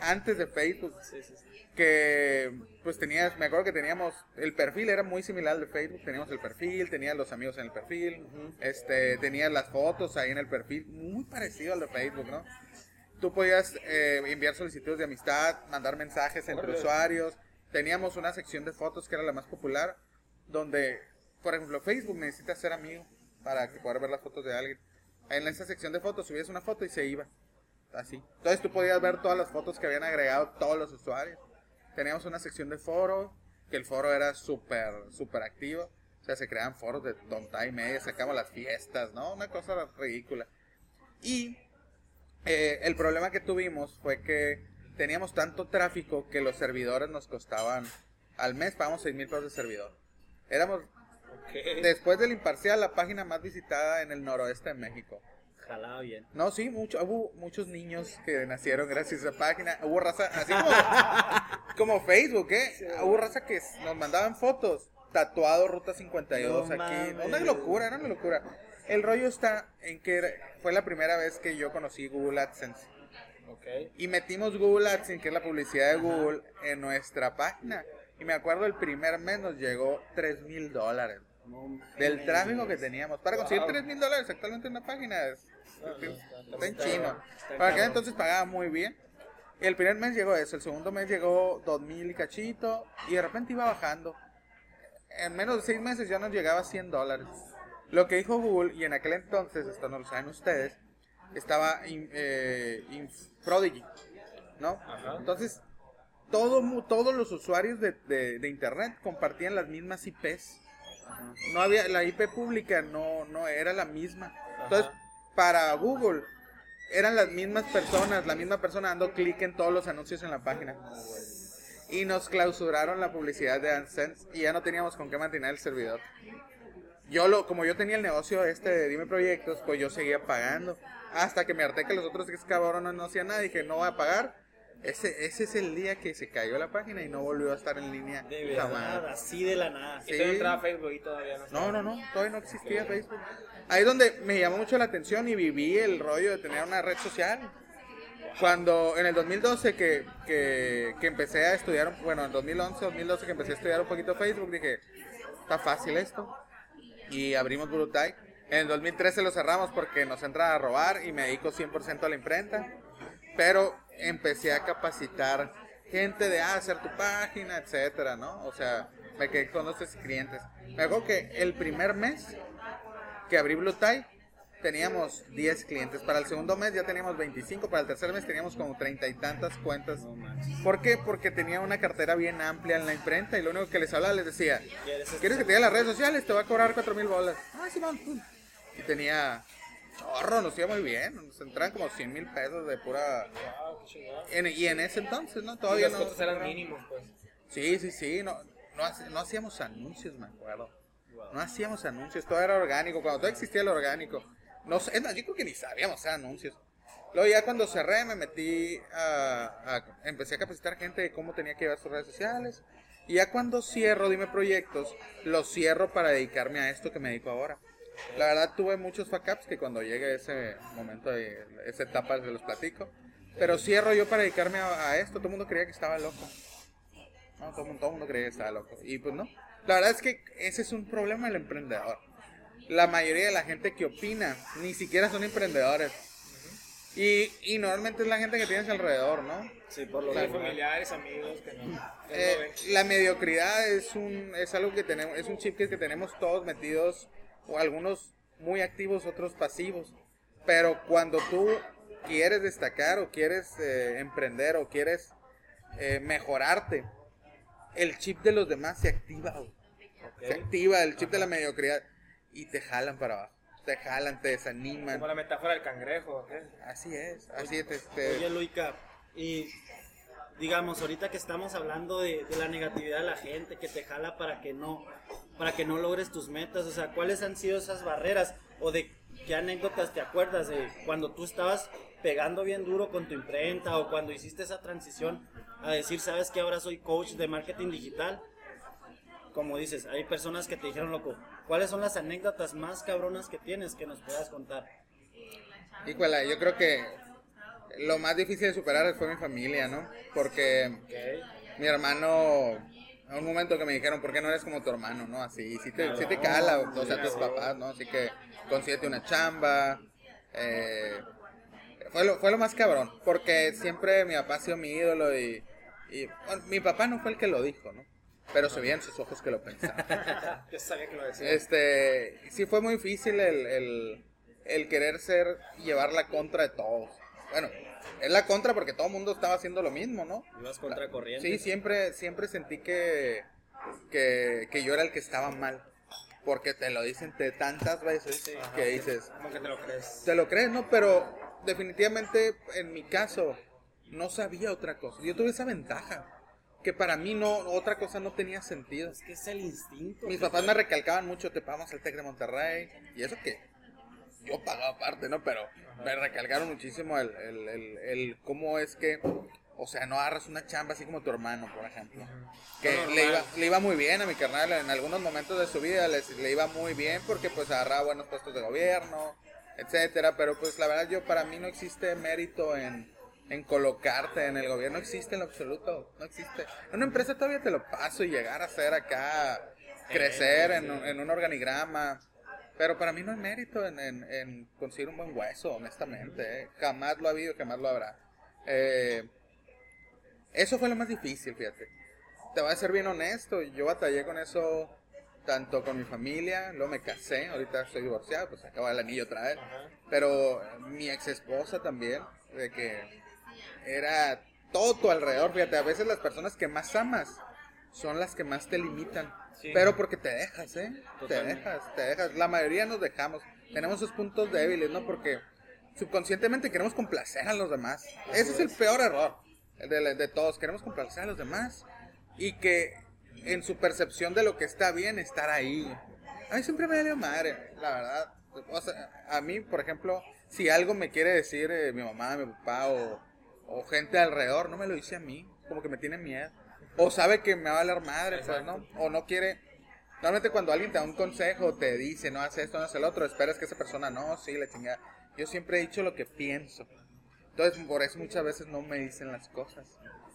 antes de Facebook. Sí, sí, sí. que pues tenías, me acuerdo que teníamos, el perfil era muy similar al de Facebook, teníamos el perfil, tenías los amigos en el perfil, este, tenías las fotos ahí en el perfil, muy parecido al de Facebook, ¿no? Tú podías eh, enviar solicitudes de amistad, mandar mensajes entre usuarios, teníamos una sección de fotos que era la más popular, donde, por ejemplo, Facebook necesita ser amigo para que poder ver las fotos de alguien. En esa sección de fotos subías una foto y se iba. Así. Entonces tú podías ver todas las fotos que habían agregado todos los usuarios. Teníamos una sección de foro, que el foro era súper, súper activo. O sea, se creaban foros de tonta y media, sacamos las fiestas, ¿no? Una cosa ridícula. Y eh, el problema que tuvimos fue que teníamos tanto tráfico que los servidores nos costaban, al mes pagamos 6 mil pesos de servidor. Éramos, Después del imparcial, la página más visitada en el noroeste de México. Jalaba bien. No, sí, mucho, hubo muchos niños que nacieron gracias a esa página. Hubo raza, así como, como Facebook, ¿eh? Hubo raza que nos mandaban fotos. Tatuado Ruta 52 No aquí. mames. Una locura, era una locura. El rollo está en que fue la primera vez que yo conocí Google AdSense. Ok. Y metimos Google AdSense, que es la publicidad de Google, en nuestra página. Y me acuerdo el primer mes nos llegó 3 mil dólares. Del tráfico que teníamos. Para conseguir Wow. 3 mil dólares actualmente en una página es, No, no, está- en chino. Para aquel entonces pagaba muy bien. El primer mes llegó eso, el segundo mes llegó 2 mil y cachito. Y de repente iba bajando. En menos de 6 meses ya nos llegaba a 100 dólares. Lo que dijo Google, y en aquel entonces, esto no lo saben ustedes, estaba in- eh, in- Prodigy, ¿no? Ajá. Entonces, todo, todos los usuarios de, de- de Internet compartían las mismas IPs. No había, la IP pública no, no era la misma. Entonces, para Google, eran las mismas personas, la misma persona dando clic en todos los anuncios en la página. Y nos clausuraron la publicidad de AdSense y ya no teníamos con qué mantener el servidor. Yo lo, como yo tenía el negocio este de Dime Proyectos, pues yo seguía pagando. Hasta que me harté que los otros que cabrones no hacían nada, dije, no voy a pagar. Ese, ese es el día que se cayó la página y no volvió a estar en línea. De jamás. verdad, así de la nada. Entraba a Facebook y todavía no. No, no, no, todavía no existía Facebook. Ahí es donde me llamó mucho la atención y viví el rollo de tener una red social. Cuando en el 2012 que, que, que empecé a estudiar, bueno, en 2011, 2012 que empecé a estudiar un poquito Facebook, dije, está fácil esto. Y abrimos Brutai. En el 2013 lo cerramos porque nos entran a robar y me dedico 100% a la imprenta. Pero empecé a capacitar gente de ah, hacer tu página, etcétera, ¿no? O sea, me quedé con tres clientes. Me acuerdo que el primer mes que abrí Blue Tie teníamos 10 clientes. Para el segundo mes ya teníamos 25. Para el tercer mes teníamos como treinta y tantas cuentas. ¿Por qué? Porque tenía una cartera bien amplia en la imprenta y lo único que les hablaba les decía, ¿Quieres ¿quieres que te diga las redes sociales? Te va a cobrar 4 mil bolas. Ah, sí, vamos. Y tenía... Chorro, nos iba muy bien. Nos entraban como 100 mil pesos de pura... Wow, qué chingón. En- y en ese entonces, ¿no? Y Todavía los no... costos eran mínimos, pues. Sí, sí, sí, no, no, no hacíamos anuncios, me acuerdo. No hacíamos anuncios, todo era orgánico, cuando todo existía el orgánico. No sé, yo creo que ni sabíamos hacer anuncios. Luego ya cuando cerré me metí a, a- empecé a capacitar gente de cómo tenía que llevar sus redes sociales. Y ya cuando cierro, dime proyectos, los cierro para dedicarme a esto que me dedico ahora. La verdad tuve muchos fuck ups que cuando llegue ese momento, de, esa etapa se los platico. Pero cierro yo para dedicarme a, a esto, todo el mundo creía que estaba loco. No, todo, el mundo- todo el mundo creía que estaba loco. Y pues no. La verdad es que ese es un problema del emprendedor. La mayoría de la gente que opina ni siquiera son emprendedores. Y, y normalmente es la gente que tienes alrededor, ¿no? Sí, por lo general. familiares, amigos, que no. que no Eh, ven. la mediocridad es un es algo que tenemos es un chip que, que tenemos todos metidos o algunos muy activos otros pasivos. Pero cuando tú quieres destacar o quieres eh, emprender o quieres eh, mejorarte el chip de los demás se activa se activa el chip de la mediocridad. Y te jalan para abajo. Te jalan te desaniman. Como la metáfora del cangrejo, así es así es este, Oye, Luica, y digamos, ahorita que estamos hablando de, la negatividad de la gente que te jala para que no para que no logres tus metas, o sea, ¿cuáles han sido esas barreras o de qué anécdotas te acuerdas de cuando tú estabas pegando bien duro con tu imprenta o cuando hiciste esa transición a decir, sabes que ahora soy coach de marketing digital? Como dices, hay personas que te dijeron, loco, ¿cuáles son las anécdotas más cabronas que tienes que nos puedas contar? Híjole, yo creo que lo más difícil de superar fue mi familia, ¿no? Porque mi hermano, a un momento que me dijeron, ¿por qué no eres como tu hermano, no? Así, si te, si te cala, o sea, tus papás, ¿no? Así que consíguete una chamba. Eh, fue, lo, fue lo más cabrón, porque siempre mi papá ha sido mi ídolo y, y bueno, mi papá no fue el que lo dijo, ¿no? Pero se veían sus ojos que lo pensaban. Yo sabía que lo decía. Este, sí fue muy difícil el, el, el querer ser y llevar la contra de todos. Bueno, es la contra porque todo el mundo estaba haciendo lo mismo, ¿no? Ibas contra corriente. Sí, siempre, siempre sentí que, que, que yo era el que estaba mal. Porque te lo dicen de tantas veces que dices, ¿Cómo que te lo crees? te lo crees, ¿no? Pero definitivamente en mi caso no sabía otra cosa. Yo tuve esa ventaja. Que para mí no, otra cosa no tenía sentido. Es que es el instinto. Mis papás me recalcaban mucho, te pagamos el TEC de Monterrey. Y eso que yo pagaba aparte, ¿no? Pero me recalcaron muchísimo el, el, el, el cómo es que, o sea, no agarras una chamba así como tu hermano, por ejemplo. Que le iba, le iba muy bien a mi carnal en algunos momentos de su vida, les- le iba muy bien porque pues agarraba buenos puestos de gobierno, etcétera. Pero pues la verdad yo, para mí no existe mérito en, en colocarte en el gobierno, no existe en lo absoluto, no existe. En una empresa todavía te lo paso y llegar a ser acá, crecer en, en un organigrama. Pero para mí no hay mérito en, en, en conseguir un buen hueso, honestamente. ¿eh? Jamás lo ha habido, jamás lo habrá. Eh, eso fue lo más difícil, fíjate. Te voy a ser bien honesto, yo batallé con eso tanto con mi familia, luego me casé, ahorita estoy divorciado, pues acaba el anillo otra vez. Pero mi ex esposa también, de que era todo tu alrededor, fíjate, a veces las personas que más amas son las que más te limitan. Sí. Pero porque te dejas, ¿eh? Te dejas, te dejas. La mayoría nos dejamos. Tenemos esos puntos débiles, ¿no? Porque subconscientemente queremos complacer a los demás. Ese es el peor error de, de todos. Queremos complacer a los demás y que en su percepción de lo que está bien, estar ahí. A mí siempre me dio madre, la verdad. O sea, a mí, por ejemplo, si algo me quiere decir eh, mi mamá, mi papá o, o gente alrededor, no me lo dice a mí. Como que me tiene miedo. O sabe que me va a valer madre, pues, ¿no? O no quiere. Normalmente cuando alguien te da un consejo, te dice, no hace esto, no hace el otro, esperas que esa persona, no, sí, la chingada. Yo siempre he dicho lo que pienso. Entonces, por eso muchas veces no me dicen las cosas.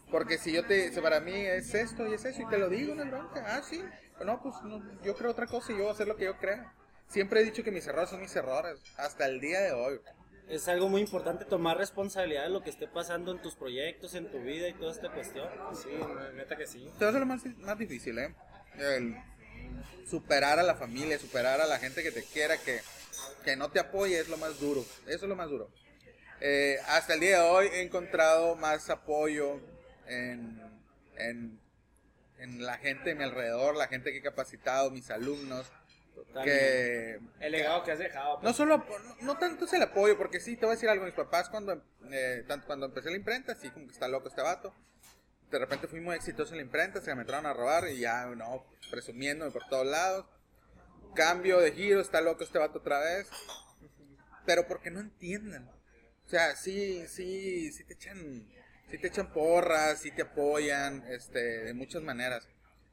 Porque si yo te, para mí es esto y es eso, y te lo digo, no bronca. Ah, sí. No, pues no, yo creo otra cosa y yo voy a hacer lo que yo creo. Siempre he dicho que mis errores son mis errores, hasta el día de hoy. Es algo muy importante tomar responsabilidad de lo que esté pasando en tus proyectos, en tu vida y toda esta cuestión. Sí, neta que sí. Eso es lo más, más difícil, ¿eh? El superar a la familia, superar a la gente que te quiera, que, que no te apoye, es lo más duro. Eso es lo más duro. Eh, hasta el día de hoy he encontrado más apoyo en, en, en la gente de mi alrededor, la gente que he capacitado, mis alumnos, que El legado que has dejado. pues. no solo, no, no tanto es el apoyo, porque sí, te voy a decir algo, mis papás cuando, eh, tanto cuando empecé la imprenta, sí, como que está loco este vato. De repente fui muy exitoso en la imprenta, se me entraron a robar y ya, no, presumiéndome por todos lados. Cambio de giro, está loco este vato otra vez. Pero porque no entienden. O sea, sí, sí, sí te echan, sí te echan porras, sí te apoyan, este, de muchas maneras.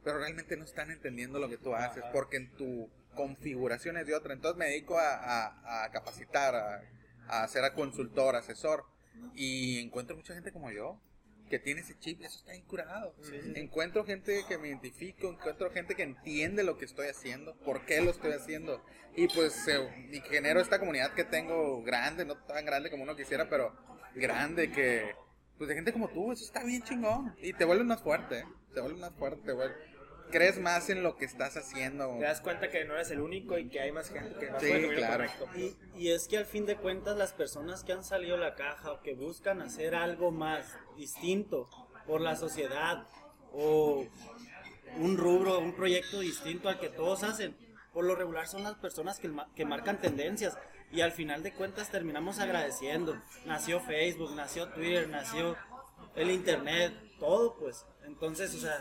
Pero realmente no están entendiendo lo que tú haces, porque en tu configuración es de otra. Entonces me dedico a, a- a capacitar, a, a ser a consultor, asesor. Y encuentro mucha gente como yo, que tiene ese chip, eso está incurado. Encuentro gente que me identifico, encuentro gente que entiende lo que estoy haciendo, por qué lo estoy haciendo. Y pues eh, y genero esta comunidad que tengo grande, no tan grande como uno quisiera, pero grande, que pues de gente como tú, eso está bien chingón. Y te vuelves más fuerte, ¿eh? te vuelves más fuerte, te vuelves- crees más en lo que estás haciendo. Te das cuenta que no eres el único y que hay más gente que va Sí, por el camino claro. correcto. Y, y es que al fin de cuentas las personas que han salido de la caja o que buscan hacer algo más distinto por la sociedad o un rubro, un proyecto distinto al que todos hacen, por lo regular son las personas que, que marcan tendencias y al final de cuentas terminamos agradeciendo. Nació Facebook, nació Twitter, nació el Internet, todo pues. Entonces, o sea,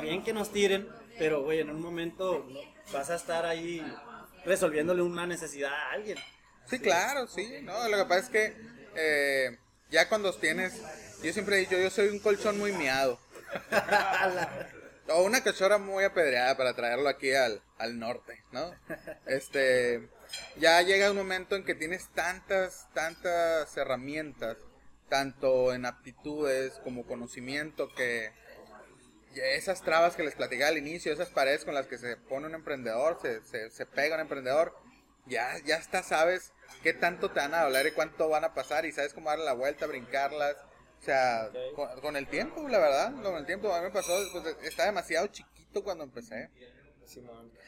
bien que nos tiren, pero güey, en un momento vas a estar ahí resolviéndole una necesidad a alguien. Sí, claro, sí. No, lo que pasa es que eh, ya cuando tienes, yo siempre he dicho, yo soy un colchón muy miado. o una cachorra muy apedreada para traerlo aquí al, al norte, ¿no? Este, ya llega un momento en que tienes tantas, tantas herramientas tanto en aptitudes como conocimiento, que esas trabas que les platicaba al inicio, esas paredes con las que se pone un emprendedor, se, se, se pega un emprendedor, ya, ya hasta sabes qué tanto te van a hablar y cuánto van a pasar y sabes cómo darle la vuelta, brincarlas. O sea, con, el tiempo, la verdad, con el tiempo a mí me pasó, pues, está demasiado chiquito cuando empecé.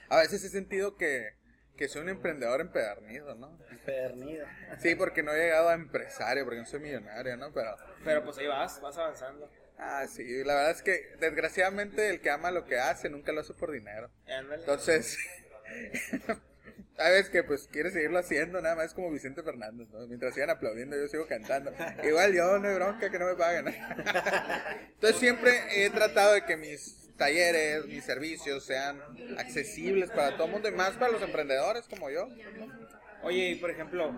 A veces he sentido que, que soy un emprendedor empedernido, ¿no? Empedernido. Sí, porque no he llegado a empresario, porque no soy millonario, ¿no? Pero, Pero pues ahí vas, vas avanzando. Ah, sí, la verdad es que desgraciadamente el que ama lo que hace nunca lo hace por dinero. Entonces, veces que pues quiere seguirlo haciendo, nada más como Vicente Fernández, ¿no? Mientras sigan aplaudiendo, yo sigo cantando. Igual yo, no hay bronca que no me paguen. Entonces siempre he tratado de que mis talleres, mis servicios sean accesibles para todo el mundo y más para los emprendedores como yo. Oye, y por ejemplo,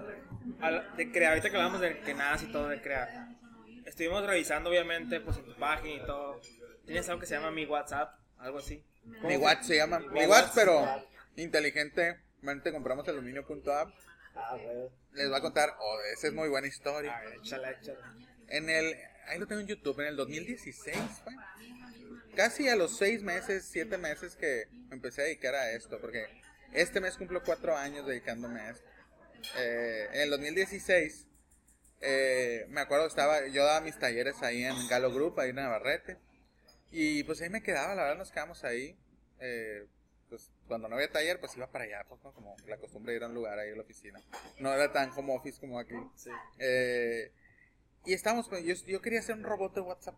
de crear, ahorita que hablamos de que nada y todo de crear, estuvimos revisando obviamente pues en tu página y todo. ¿Tienes algo que se llama mi WhatsApp? Algo así. Mi WhatsApp se llama. Mi, WhatsApp, pero inteligentemente compramos aluminio.app. Ah, Les va a contar, oh, esa es muy buena historia. En el, ahí lo tengo en YouTube, en el 2016 fue casi a los seis meses, siete meses que me empecé a dedicar a esto, porque este mes cumplo cuatro años dedicándome a esto. Eh, en el 2016, eh, me acuerdo estaba, yo daba mis talleres ahí en Galo Group, ahí en Navarrete, y pues ahí me quedaba, la verdad nos quedamos ahí. Eh, pues cuando no había taller, pues iba para allá, pues, como la costumbre de ir a un lugar ahí en la oficina. No era tan como office como aquí. y estábamos, yo, yo quería hacer un robot de WhatsApp,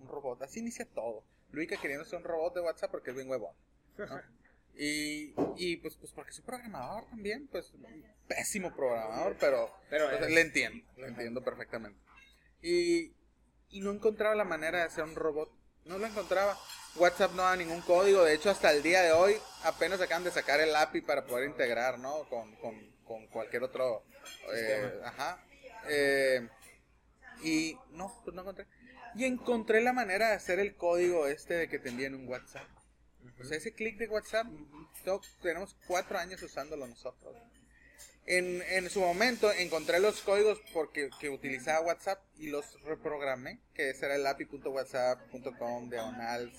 un robot, así inicia todo. Luica queriendo ser un robot de WhatsApp porque es bien huevón. Y, y pues, pues porque soy programador también, pues pésimo programador, pero, pero pues, le entiendo, le entiendo perfectamente. Y, y no encontraba la manera de hacer un robot, no lo encontraba. WhatsApp no da ningún código, de hecho hasta el día de hoy apenas acaban de sacar el API para poder integrar, ¿no? Con, con, con cualquier otro... Eh, ajá. Eh, y no, pues no encontré. Y encontré la manera de hacer el código este de que te envíen un WhatsApp. O sea, ese clic de WhatsApp, tenemos cuatro años usándolo nosotros. En, en, su momento encontré los códigos porque que utilizaba WhatsApp y los reprogramé, que ese era el api.whatsapp.com, diagonal,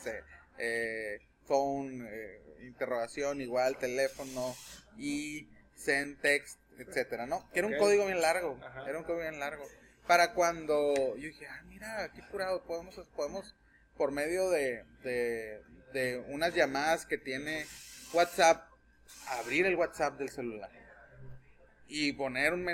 eh, phone, eh, interrogación, igual, teléfono y send text, etcétera, ¿no? Que era un código bien largo, era un código bien largo para cuando yo dije, ah, mira, qué curado, podemos, podemos por medio de, de, unas llamadas que tiene WhatsApp, abrir el WhatsApp del celular y poner un,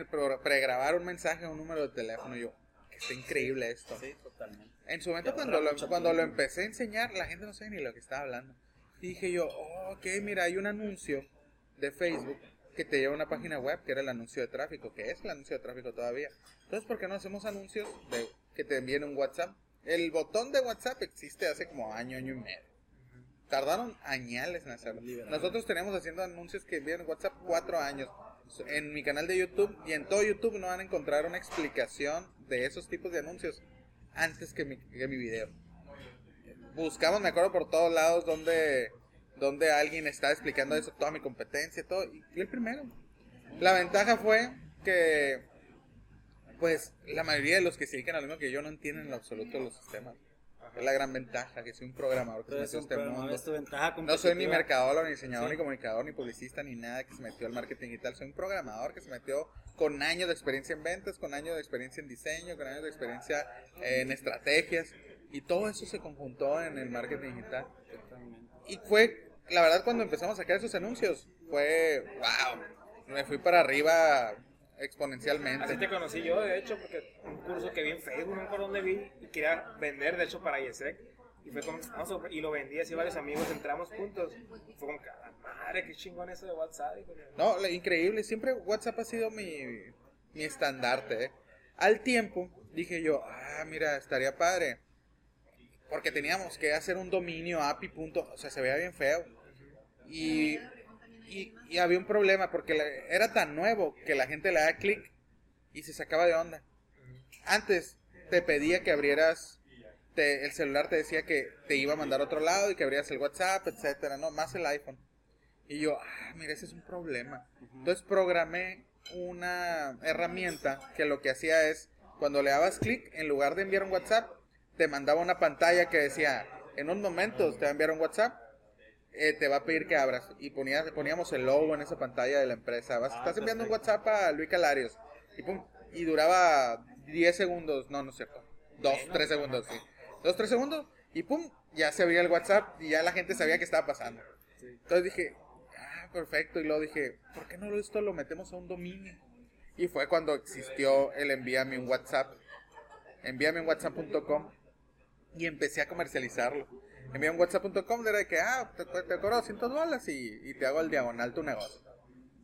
pregrabar un mensaje a un número de teléfono. yo, que está increíble esto. Sí, totalmente. En su momento cuando lo, cuando lo empecé a enseñar, la gente no sabe ni lo que estaba hablando. Y dije yo, oh, ok, mira, hay un anuncio de Facebook que te lleva a una página web que era el anuncio de tráfico, que es el anuncio de tráfico todavía. Entonces, ¿por qué no hacemos anuncios de que te envíen un WhatsApp? El botón de WhatsApp existe hace como año, año y medio. Tardaron añales en hacerlo. Nosotros tenemos haciendo anuncios que envían WhatsApp cuatro años. En mi canal de YouTube y en todo YouTube no van a encontrar una explicación de esos tipos de anuncios antes que mi, que mi video. Buscamos, me acuerdo, por todos lados donde donde alguien está explicando eso, toda mi competencia, todo, y fui el primero. La ventaja fue que, pues, la mayoría de los que se dedican a lo mismo que yo no entienden en absoluto los sistemas. Es la gran ventaja, que soy un programador que se metió este mundo. no soy ni mercador, ni diseñador, ni comunicador, ni publicista, ni nada que se metió al marketing digital. Soy un programador que se metió con años de experiencia en ventas, con años de experiencia en diseño, con años de experiencia en estrategias. Y todo eso se conjuntó en el marketing digital. Y fue la verdad cuando empezamos a sacar esos anuncios fue, wow, me fui para arriba exponencialmente. Así te conocí yo, de hecho, porque un curso que vi en Facebook, no por dónde vi, y quería vender, de hecho, para IESEC. Y fue como, y lo vendí así varios amigos, entramos juntos. Fue como, madre, qué chingón eso de WhatsApp. No, increíble, siempre WhatsApp ha sido mi, mi estandarte. ¿eh? Al tiempo, dije yo, ah, mira, estaría padre. Porque teníamos que hacer un dominio API. o sea, se veía bien feo y, y, había un problema porque era tan nuevo que la gente le da clic y se sacaba de onda. Antes te pedía que abrieras, el celular te decía que te iba a mandar a otro lado y que abrieras el WhatsApp, etcétera, no, más el iPhone. Y yo, ah, mira, ese es un problema. Entonces programé una herramienta que lo que hacía es cuando le dabas clic, en lugar de enviar un WhatsApp, te mandaba una pantalla que decía, en un momento te va a enviar un WhatsApp, eh, te va a pedir que abras. Y ponías, poníamos el logo en esa pantalla de la empresa. Vas, Ah, estás enviando un. WhatsApp a Luis Calarios. Y, pum, y duraba 10 segundos, no, no es cierto. 2, Bueno, 3 segundos, sí. 2, 3 segundos. Y pum, ya se abría el WhatsApp y ya la gente sabía qué estaba pasando. Entonces dije, ah, perfecto. Y luego dije, ¿por qué no esto lo metemos a un dominio? Y fue cuando existió el envíame un WhatsApp. Envíame un WhatsApp.com. Y empecé a comercializarlo. Envíame un WhatsApp.com era de que, ah, te, te cobro 200 dólares y, y te hago el diagonal tu negocio.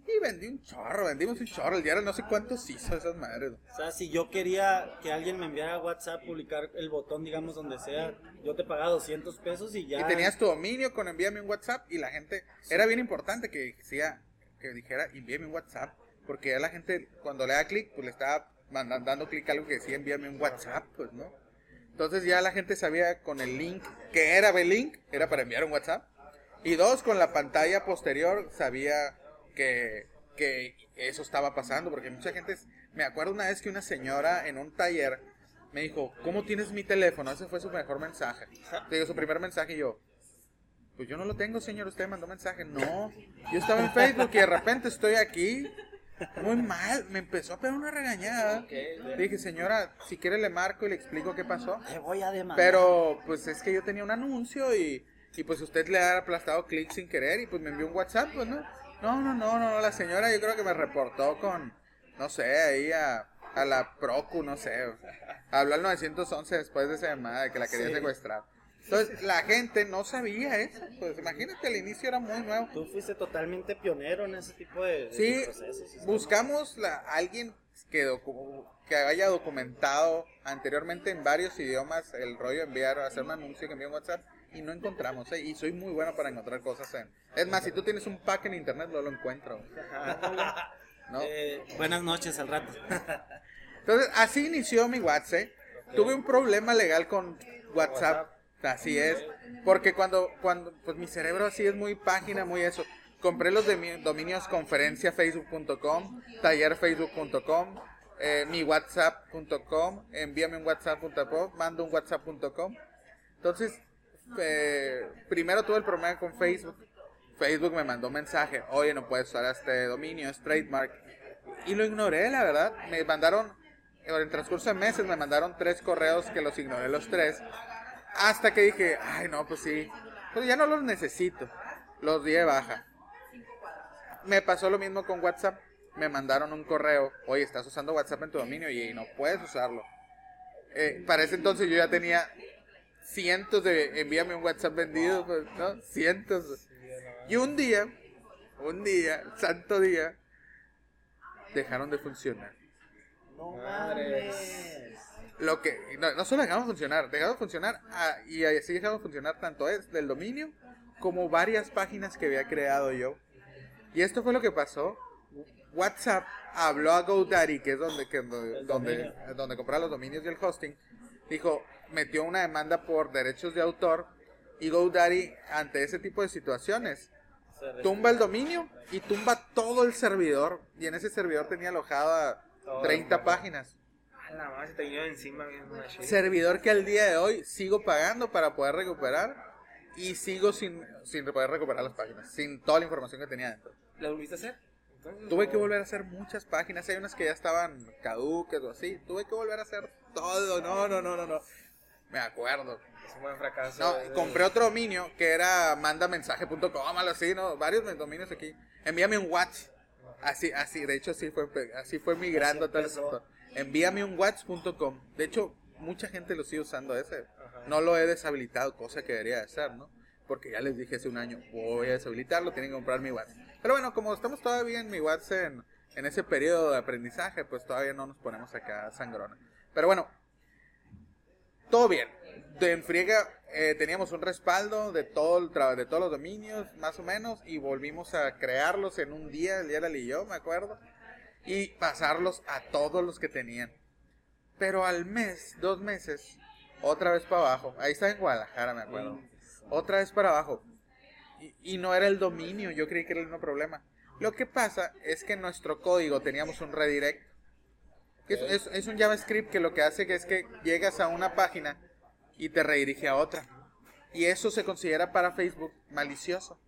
Y vendí un chorro, vendimos un chorro. El diario no sé cuántos hizo esas madres. O sea, si yo quería que alguien me enviara WhatsApp, publicar el botón, digamos, donde sea, yo te pagaba 200 pesos y ya. Y tenías tu dominio con envíame un WhatsApp y la gente, era bien importante que decía, que dijera envíame un WhatsApp, porque ya la gente cuando le da clic, pues le estaba mandando, dando clic a algo que decía envíame un WhatsApp, pues no. Entonces ya la gente sabía con el link, que era el link, era para enviar un WhatsApp. Y dos, con la pantalla posterior sabía que, que eso estaba pasando, porque mucha gente, me acuerdo una vez que una señora en un taller me dijo, ¿cómo tienes mi teléfono? Ese fue su mejor mensaje. Te digo, su primer mensaje y yo, pues yo no lo tengo, señor, usted mandó mensaje. No, yo estaba en Facebook y de repente estoy aquí. Muy mal, me empezó a pegar una regañada. Le dije, señora, si quiere le marco y le explico qué pasó. Te voy a demandar. Pero pues es que yo tenía un anuncio y, y pues usted le ha aplastado clic sin querer y pues me envió un WhatsApp, pues no. No, no, no, no, la señora yo creo que me reportó con, no sé, ahí a, a la Procu, no sé. Habló al 911 después de esa llamada de que la quería Sí. secuestrar. Entonces la gente no sabía eso, pues imagínate, el inicio era muy nuevo. Tú fuiste totalmente pionero en ese tipo de, de Sí, procesos. buscamos la, alguien que, docu- que haya documentado anteriormente en varios idiomas el rollo de enviar, hacer un anuncio que envíe un WhatsApp y no encontramos, ¿eh? y soy muy bueno para encontrar cosas en... Es más, si tú tienes un pack en internet, no lo encuentro. ¿no? Eh, buenas noches al rato. Entonces, así inició mi WhatsApp. Tuve un problema legal con WhatsApp. Así es. Porque cuando, cuando, pues mi cerebro así es muy página, muy eso. Compré los de dominios conferenciafacebook.com, tallerfacebook.com, eh, mi whatsapp.com, envíame un whatsapp.com, mando un whatsapp.com. Entonces, eh, primero tuve el problema con Facebook. Facebook me mandó un mensaje, oye, no puedes usar este dominio, es trademark. Y lo ignoré, la verdad. Me mandaron, en el transcurso de meses, me mandaron tres correos que los ignoré los tres. Hasta que dije, ay, no, pues sí, pues ya no los necesito. Los di de baja. Me pasó lo mismo con WhatsApp. Me mandaron un correo, oye, estás usando WhatsApp en tu dominio y no puedes usarlo. Eh, para ese entonces yo ya tenía cientos de envíame un WhatsApp vendido, pues, ¿no? Cientos. Y un día, un día, santo día, dejaron de funcionar. No Madres. Lo que, no, no solo dejaron de funcionar, dejaron de funcionar ah, y así dejaron de funcionar tanto es del dominio como varias páginas que había creado yo. Y esto fue lo que pasó. WhatsApp habló a GoDaddy, que es donde, que, donde, donde, donde comprar los dominios y el hosting. Dijo, metió una demanda por derechos de autor y GoDaddy ante ese tipo de situaciones tumba el dominio y tumba todo el servidor. Y en ese servidor tenía alojada Todo, 30 ¿no? páginas. La madre se te vino encima. Servidor que al día de hoy sigo pagando para poder recuperar y sigo sin, sin poder recuperar las páginas, sin toda la información que tenía dentro. ¿Lo volviste a hacer? Entonces, Tuve que volver a hacer muchas páginas, hay unas que ya estaban caducas o así. Tuve que volver a hacer todo, no, no, no, no, no. Me acuerdo. Es un buen fracaso. No, de- compré otro dominio que era mandamensaje.com, algo así, ¿no? Varios dominios aquí. Envíame un WhatsApp. Así, así, de hecho así fue, así fue migrando Así todo el empezó. Envíame un WhatsApp.com. De hecho, mucha gente lo sigue usando ese. Ajá. No lo he deshabilitado, cosa que debería de hacer, ¿no? Porque ya les dije hace un año, voy a deshabilitarlo, tienen que comprar mi WhatsApp. Pero bueno, como estamos todavía en mi WhatsApp en, en ese periodo de aprendizaje, pues todavía no nos ponemos acá sangrona. Pero bueno, todo bien. De en friega eh, teníamos un respaldo de todo el tra- de todos los dominios, más o menos, y volvimos a crearlos en un día, el día de la y yo, me acuerdo, y pasarlos a todos los que tenían. Pero al mes, dos meses, otra vez para abajo. Ahí está en Guadalajara, me acuerdo. Otra vez para abajo. Y, y no era el dominio, yo creí que era el mismo problema. Lo que pasa es que en nuestro código teníamos un redirect. Es, es- es un JavaScript que lo que hace que es que llegas a una página y te redirige a otra. Y eso se considera para Facebook malicioso.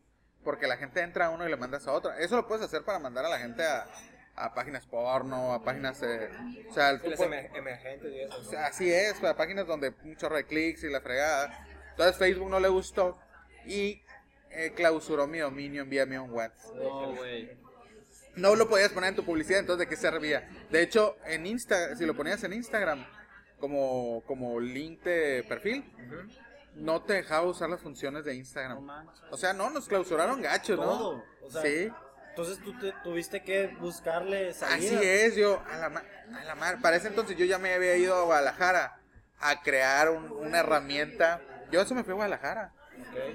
Porque la gente entra a uno y le mandas a otra. Eso lo puedes hacer para mandar a la gente a, a páginas porno, a páginas... eh, o sea, tú emergentes y eso. o ¿no? sea, así es, para páginas donde un chorro de clics y la fregada. Entonces Facebook no le gustó y eh, clausuró mi dominio, envíame un WhatsApp. No, güey. No lo podías poner en tu publicidad, entonces ¿de qué servía? De hecho, en Insta, si lo ponías en Instagram como, como link de perfil, no te dejaba usar las funciones de Instagram. O sea, no, nos clausuraron gachos, ¿no? Todo. O sea, sí. Entonces tú te- tuviste que buscarle salida. Así es, yo, a la, ma- a la mar. Para ese entonces yo ya me había ido a Guadalajara a crear un- una herramienta. Yo eso me fui a Guadalajara.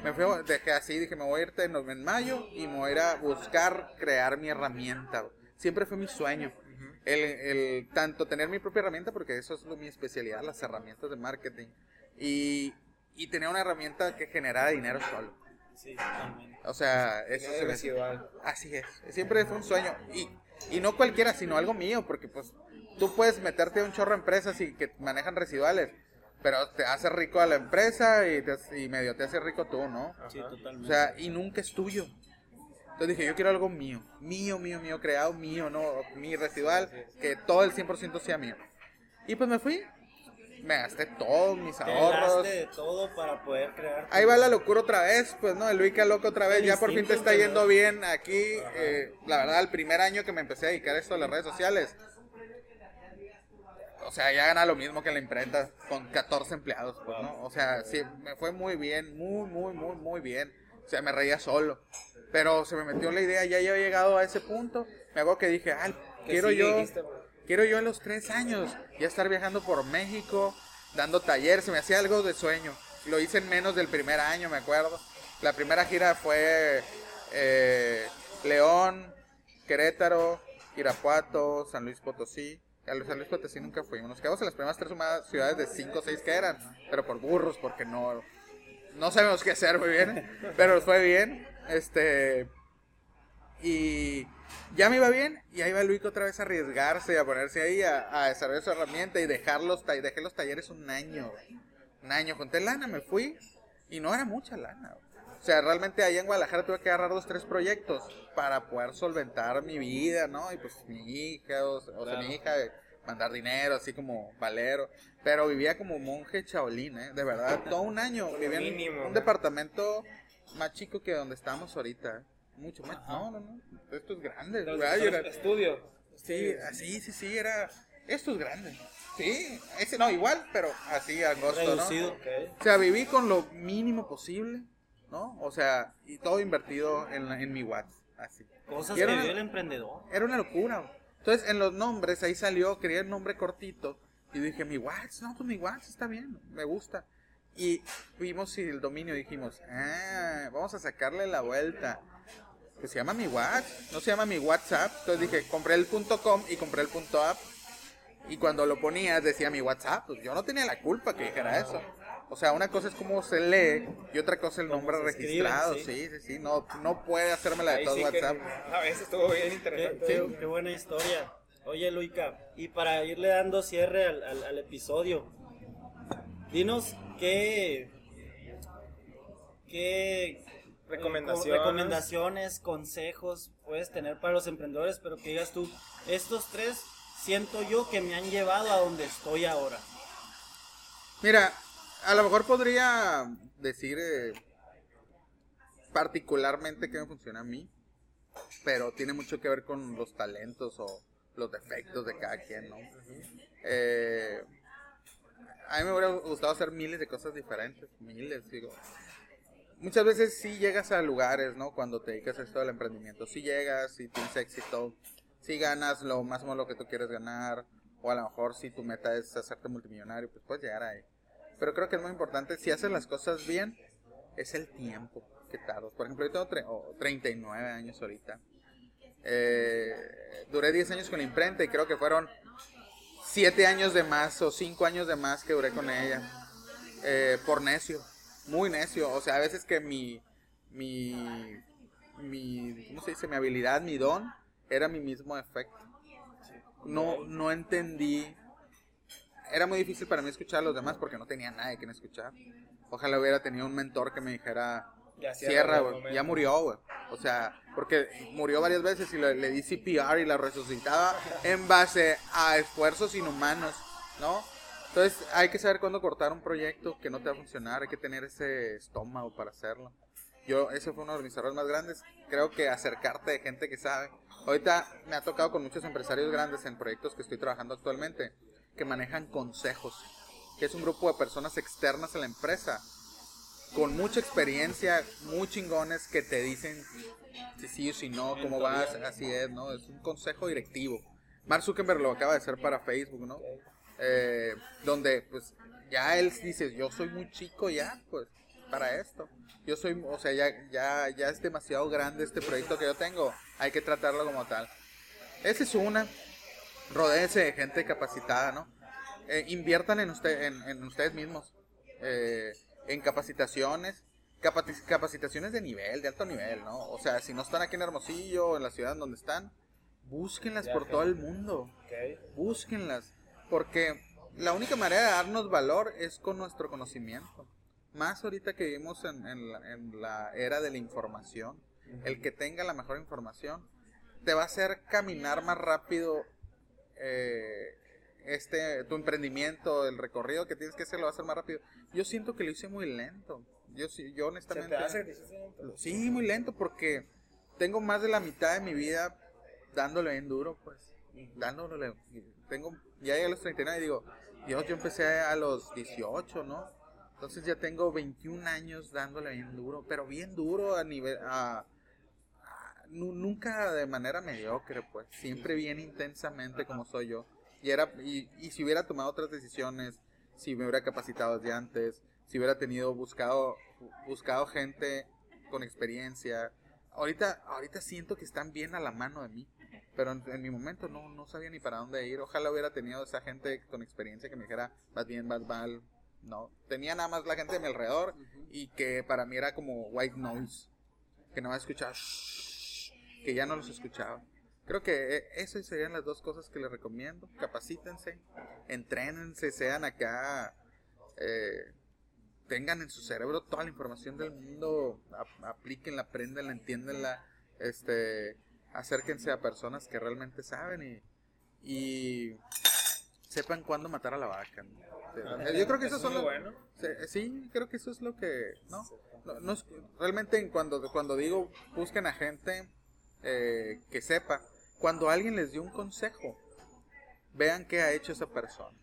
Me fui, dejé así, dije, me voy a ir en, mayo y me voy a ir a buscar crear mi herramienta. Siempre fue mi sueño. el, el tanto tener mi propia herramienta, porque eso es lo- mi especialidad, las herramientas de marketing. Y, y tener una herramienta que generara dinero solo. Sí, totalmente. O sea, eso me- residual. Así es, siempre fue un sueño. Y, y no cualquiera, sino algo mío, porque pues tú puedes meterte a un chorro de empresas y que manejan residuales, pero te hace rico a la empresa y, te- y medio te hace rico tú, ¿no? Sí, O totalmente. sea, y nunca es tuyo. Entonces dije, yo quiero algo mío, mío, mío, mío, creado mío, no, mi residual, que todo el 100% sea mío. Y pues me fui, me gasté todos mis Te ahorros. de todo para poder crear. Ahí va la locura otra vez, pues no, el Luica loco otra vez, El ya por fin te está yendo bien aquí. eh, la verdad, el primer año que me empecé a dedicar a esto de las redes sociales, o sea, ya gana lo mismo que la imprenta con 14 empleados, pues, ¿no? O sea, sí, me fue muy bien, muy, muy, muy, muy bien. O sea, me reía solo. Pero se me metió la idea, ya había llegado a ese punto. Me hago que dije, ah, quiero sí, yo, dijiste. Quiero yo a los tres años ya estar viajando por México, dando talleres, se me hacía algo de sueño. Lo hice en menos del primer año, me acuerdo. La primera gira fue eh, León, Querétaro, Irapuato, San Luis Potosí. A San Luis Potosí nunca fuimos. Nos quedamos en las primeras tres ciudades de cinco o seis que eran, pero por burros, porque no, no sabemos qué hacer muy bien, pero fue bien. Este, y ya me iba bien y ahí va Luis otra vez a arriesgarse, a ponerse ahí a, a desarrollar su herramienta y dejar los, dejé los talleres un año. güey. Un año, junté lana, me fui y no era mucha lana. güey. O sea, realmente allá en Guadalajara tuve que agarrar dos, tres proyectos para poder solventar mi vida, ¿no? Y pues mi hija, o, sea, o sea, mi hija, eh, mandar dinero, así como valero. Pero vivía como monje chaolín, ¿eh? De verdad, todo un año. Vivía en un departamento más chico que donde estamos ahorita. ¿eh? Mucho más. No, no, no. Esto es grande. Era- estudios. Sí, así, sí, sí, era. Esto es grande. Sí, ese no, igual, pero así angosto, Reducido. ¿no? O sea, viví con lo mínimo posible, ¿no? O sea, y todo invertido en, la- en mi WhatsApp, así. Cosas que una- el emprendedor. Era una locura. Entonces, en los nombres, ahí salió, quería el nombre cortito. Y dije, mi WhatsApp, no, pues mi WhatsApp está bien, me gusta. Y vimos si el dominio dijimos, ah, vamos a sacarle la vuelta. Pues se llama mi WhatsApp, no se llama mi WhatsApp. Entonces dije, compré el punto .com y compré el punto .app. Y cuando lo ponías decía mi WhatsApp, pues yo no tenía la culpa que dijera eso. O sea, una cosa es cómo se lee y otra cosa el nombre registrado. sí. Sí, sí, sí, no, no puede hacerme la de todo sí que WhatsApp. a veces estuvo bien Qué, interesante. qué- qué buena historia. Oye, Luica, y para irle dando cierre al, al- al episodio, dinos qué, qué Recomendaciones. co- recomendaciones, consejos puedes tener para los emprendedores, pero que digas tú, estos tres siento yo que me han llevado a donde estoy ahora. Mira, a lo mejor podría decir eh, particularmente que me funciona a mí, pero tiene mucho que ver con los talentos o los defectos de cada quien, ¿no? Eh, a mí me hubiera gustado hacer miles de cosas diferentes, miles, digo. Muchas veces sí llegas a lugares, ¿no? Cuando te dedicas a esto del emprendimiento, sí llegas, sí tienes éxito, sí ganas lo más o lo que tú quieres ganar, o a lo mejor si tu meta es hacerte multimillonario, pues puedes llegar ahí. Pero creo que es muy importante, si haces las cosas bien, es el tiempo que tardas. Por ejemplo, yo tengo tre- oh, 39 años ahorita. Eh, duré 10 años con la imprenta y creo que fueron 7 años de más o 5 años de más que duré con ella. Eh, por necio, muy necio. O sea, a veces que mi, mi, mi, ¿cómo se dice? Mi habilidad, mi don, era mi mismo efecto. no, no entendí. Era muy difícil para mí escuchar a los demás porque no tenía nadie quien escuchar. Ojalá hubiera tenido un mentor que me dijera, Ya cierra, güey, ya murió, güey. O sea, porque murió varias veces y le, le di CPR y la resucitaba en base a esfuerzos inhumanos, ¿no? Entonces hay que saber cuándo cortar un proyecto que no te va a funcionar, hay que tener ese estómago para hacerlo. Yo, ese fue uno de mis errores más grandes. Creo que acercarte de gente que sabe. Ahorita me ha tocado con muchos empresarios grandes en proyectos que estoy trabajando actualmente que manejan consejos, que es un grupo de personas externas a la empresa con mucha experiencia, muy chingones que te dicen si sí o si no, cómo vas, así es, ¿no? Es un consejo directivo. Mark Zuckerberg lo acaba de hacer para Facebook, ¿no? Eh, donde pues ya él dice, yo soy muy chico ya, pues, para esto. Yo soy, o sea, ya, ya, ya es demasiado grande este proyecto que yo tengo, hay que tratarlo como tal. Esa es una, rodéense de gente capacitada, ¿no? Eh, inviertan en, usted, en, en ustedes mismos, eh, en capacitaciones, capacitaciones de nivel, de alto nivel, ¿no? O sea, si no están aquí en Hermosillo, en la ciudad en donde están, búsquenlas por todo el mundo búsquenlas, porque la única manera de darnos valor es con nuestro conocimiento. Más ahorita que vivimos en, en la, en la era de la información, el que tenga la mejor información te va a hacer caminar más rápido eh, este tu emprendimiento, el recorrido que tienes que hacer lo va a hacer más rápido. Yo siento que lo hice muy lento. Yo sí, yo Se honestamente te hace difícil. Sí, muy lento porque tengo más de la mitad de mi vida dándole bien duro, pues. Dándole. Tengo, ya llegué a los 39 y digo, Dios, yo empecé a los 18, ¿no? Entonces ya tengo 21 años dándole bien duro, pero bien duro a nivel, a, a- nu- nunca de manera mediocre, pues. Siempre bien intensamente como soy yo. Y era, y, y si hubiera tomado otras decisiones, si me hubiera capacitado desde antes, si hubiera tenido, buscado, buscado gente con experiencia. Ahorita, ahorita siento que están bien a la mano de mí. Pero en, en mi momento no, no sabía ni para dónde ir. Ojalá hubiera tenido esa gente con experiencia que me dijera, vas bien, vas mal. No, tenía nada más la gente de mi alrededor y que para mí era como white noise. Que no me escuchaba, "Shh", que ya no los escuchaba. Creo que eh, esas serían las dos cosas que les recomiendo. Capacítense, entrénense, sean acá, eh, tengan en su cerebro toda la información del mundo, ap- aplíquenla, apréndanla, entiéndanla, este, acérquense a personas que realmente saben y, y sepan cuándo matar a la vaca. ¿no? Yo creo que eso es lo- bueno. Sí, creo que eso es lo que, ¿no? No, realmente en cuando, cuando digo busquen a gente eh, que sepa, cuando alguien les dio un consejo, vean qué ha hecho esa persona.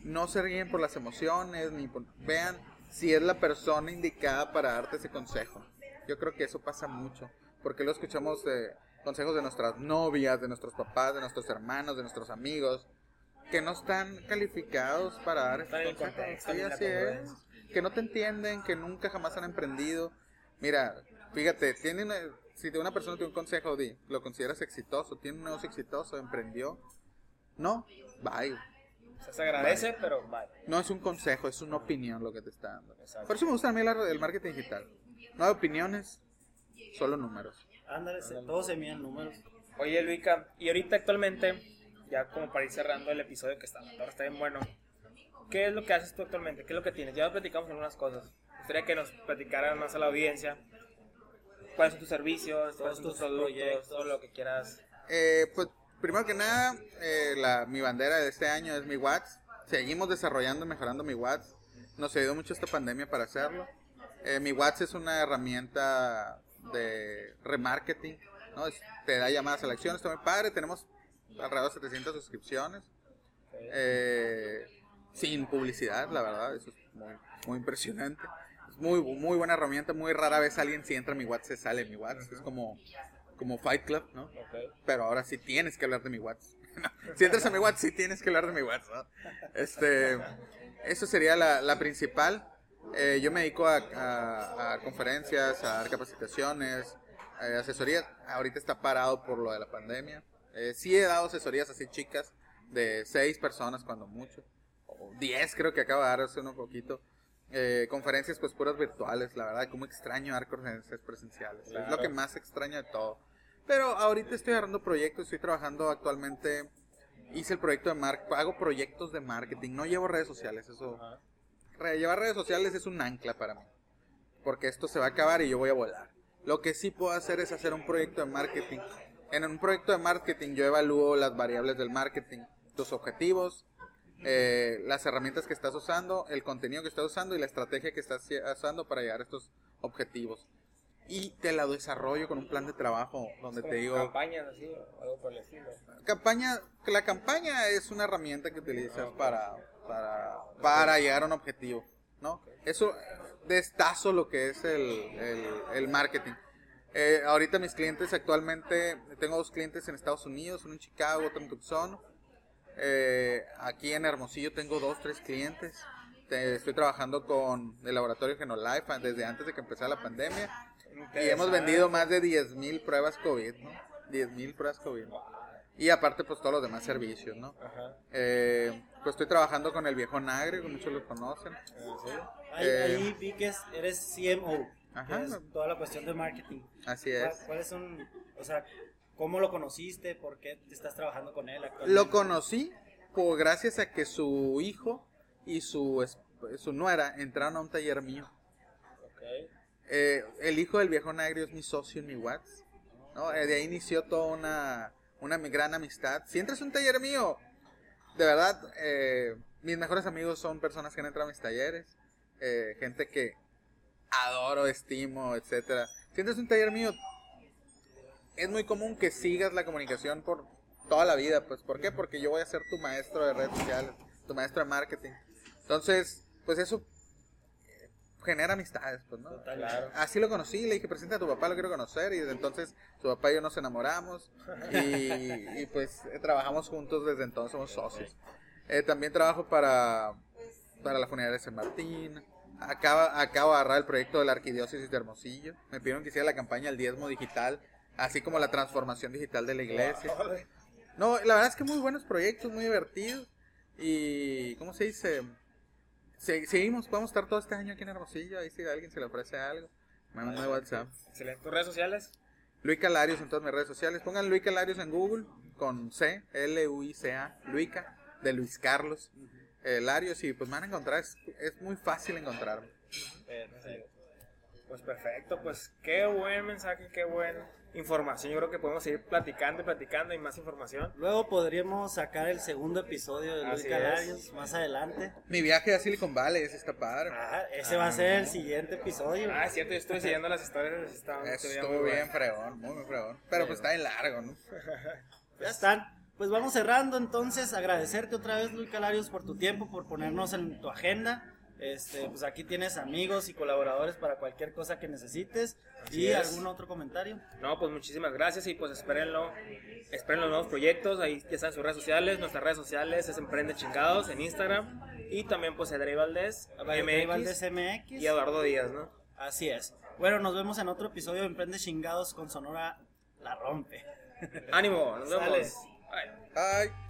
No se ríen por las emociones, ni por- vean si es la persona indicada para darte ese consejo. Yo creo que eso pasa mucho, porque lo escuchamos de consejos de nuestras novias, de nuestros papás, de nuestros hermanos, de nuestros amigos, que no están calificados para dar en el ese consejo. contexto, Sí, así es. Que no te entienden, que nunca jamás han emprendido. Mira, fíjate, tiene una- si una persona da un consejo, di, lo consideras exitoso, tiene un negocio exitoso, emprendió. No, bye. O sea, se agradece, pero vale. No es un consejo, es una opinión lo que te está dando. Exacto. Por eso me gusta a mí el marketing digital. No hay opiniones, solo números. Ándale, todos se miden números. Oye, Luica, y ahorita actualmente, ya como para ir cerrando el episodio que está, ahora está bien bueno, ¿qué es lo que haces tú actualmente? ¿Qué es lo que tienes? Ya platicamos algunas cosas. Me gustaría que nos platicaran más a la audiencia. ¿Cuáles son tus servicios? ¿Cuáles son tus tus productos? proyectos. Todo lo que quieras. Eh, pues primero que nada, eh, la, mi bandera de este año es mi Watts. Seguimos desarrollando y mejorando mi Watts. Nos ayudó mucho esta pandemia para hacerlo. Eh, mi Watts es una herramienta de remarketing. ¿no? Te da llamadas a la acción, está muy padre. Tenemos alrededor de 700 suscripciones. Eh, sin publicidad, la verdad, eso es muy, muy impresionante. Es muy, muy buena herramienta, muy rara vez alguien si entra a mi WhatsApp se sale de mi WhatsApp. Es como, como Fight Club, ¿no? Pero ahora sí tienes que hablar de mi WhatsApp. si entras a mi WhatsApp, sí tienes que hablar de mi WhatsApp. ¿no? Este, eso sería la, la principal. Eh, yo me dedico a, a- a conferencias, a dar capacitaciones, eh, asesorías. Ahorita está parado por lo de la pandemia. Eh, sí he dado asesorías así chicas de seis personas cuando mucho. O diez creo que acabo de dar hace un poquito. Eh, conferencias pues puras virtuales, la verdad, como extraño dar conferencias presenciales. Es lo que más extraño de todo. Pero ahorita estoy agarrando proyectos, estoy trabajando actualmente hice el proyecto de marketing, hago proyectos de marketing, no llevo redes sociales, eso. Llevar redes sociales es un ancla para mí, porque esto se va a acabar y yo voy a volar. Lo que sí puedo hacer es hacer un proyecto de marketing. En un proyecto de marketing yo evalúo las variables del marketing, tus objetivos, eh, las herramientas que estás usando, el contenido que estás usando y la estrategia que estás usando para llegar a estos objetivos. Y te la desarrollo con un plan de trabajo donde te digo... Campañas así, algo por el estilo. Campaña, la campaña es una herramienta que utilizas para, para, para llegar a un objetivo, ¿no? Eso destazo lo que es el, el, el marketing. Eh, ahorita mis clientes actualmente, tengo dos clientes en Estados Unidos, uno en Chicago, otro en Tucson. Eh, aquí en Hermosillo tengo dos, tres clientes. Te- estoy trabajando con el laboratorio Genolife desde antes de que empezara la pandemia. Y hemos vendido más de 10.000 pruebas COVID, ¿no? 10.000 pruebas COVID. Y aparte, pues todos los demás servicios, ¿no? Ajá. Eh, pues estoy trabajando con el viejo Nagre, que muchos lo conocen. Ahí, Eh, ahí vi que es- eres CMO, Ajá. es toda la cuestión de marketing. Así ¿Cuál- es. ¿Cuáles son, o sea, cómo lo conociste? ¿Por qué estás trabajando con él actualmente? Lo conocí por gracias a que su hijo y su, su nuera entraron a un taller mío. Ok. Eh, el hijo del viejo Nagrio es mi socio en mi Watts. ¿no? Eh, de ahí inició toda una, una gran amistad. Si entras a un taller mío, de verdad, eh, mis mejores amigos son personas que han entrado a mis talleres. eh, gente que adoro, estimo, etcétera. Si entras a un taller mío, es muy común que sigas la comunicación por toda la vida. Pues, ¿Por qué? Porque yo voy a ser tu maestro de redes sociales, tu maestro de marketing. Entonces, pues eso genera amistades, pues, ¿no? Claro. Así lo conocí, le dije, presenta a tu papá, lo quiero conocer, y desde entonces su papá y yo nos enamoramos, y, y, pues eh, trabajamos juntos desde entonces, somos socios. Eh, también trabajo para, para la funeraria de San Martín, Acaba, acabo de agarrar el proyecto de la arquidiócesis de Hermosillo, me pidieron que hiciera la campaña El Diezmo Digital, así como la transformación digital de la iglesia. No, la verdad es que muy buenos proyectos, muy divertidos, y, ¿cómo se dice? Se- seguimos, vamos a estar todo este año aquí en Hermosillo. Ahí si alguien se le ofrece algo, me manda WhatsApp. Excelente. ¿Tus redes sociales? Luis Calarios en todas mis redes sociales. Pongan Luis Calarios en Google con C, L-U-I-C-A, Luica, de Luis Carlos eh, Larios. Y pues me van a encontrar, es, es muy fácil encontrarme. Perfecto. Pues perfecto, pues qué buen mensaje, qué buena información. Yo creo que podemos seguir platicando y platicando y más información. Luego podríamos sacar el segundo episodio de Luis es. más adelante. Mi viaje a Silicon Valley, ese está padre. Ah, ese va a ser el siguiente episodio. Ah, es cierto, yo estoy siguiendo las historias. Está, estuvo muy bien bueno. fregón, muy, muy fregón. Pero pues está bien largo, ¿no? Ya están. Pues vamos cerrando entonces, agradecerte otra vez Luis Calarios por tu tiempo, por ponernos en tu agenda. Este, pues aquí tienes amigos y colaboradores para cualquier cosa que necesites. Así ¿Y es. algún otro comentario? No, pues muchísimas gracias y pues espérenlo. Esperen los nuevos proyectos. Ahí ya están sus redes sociales. Nuestras redes sociales es Emprende Chingados en Instagram. Y también pues Edrey Valdés, MX MX. y Eduardo Díaz, ¿no? Así es. Bueno, nos vemos en otro episodio de Emprende Chingados con Sonora La Rompe. Ánimo, nos vemos. Bye. Ay.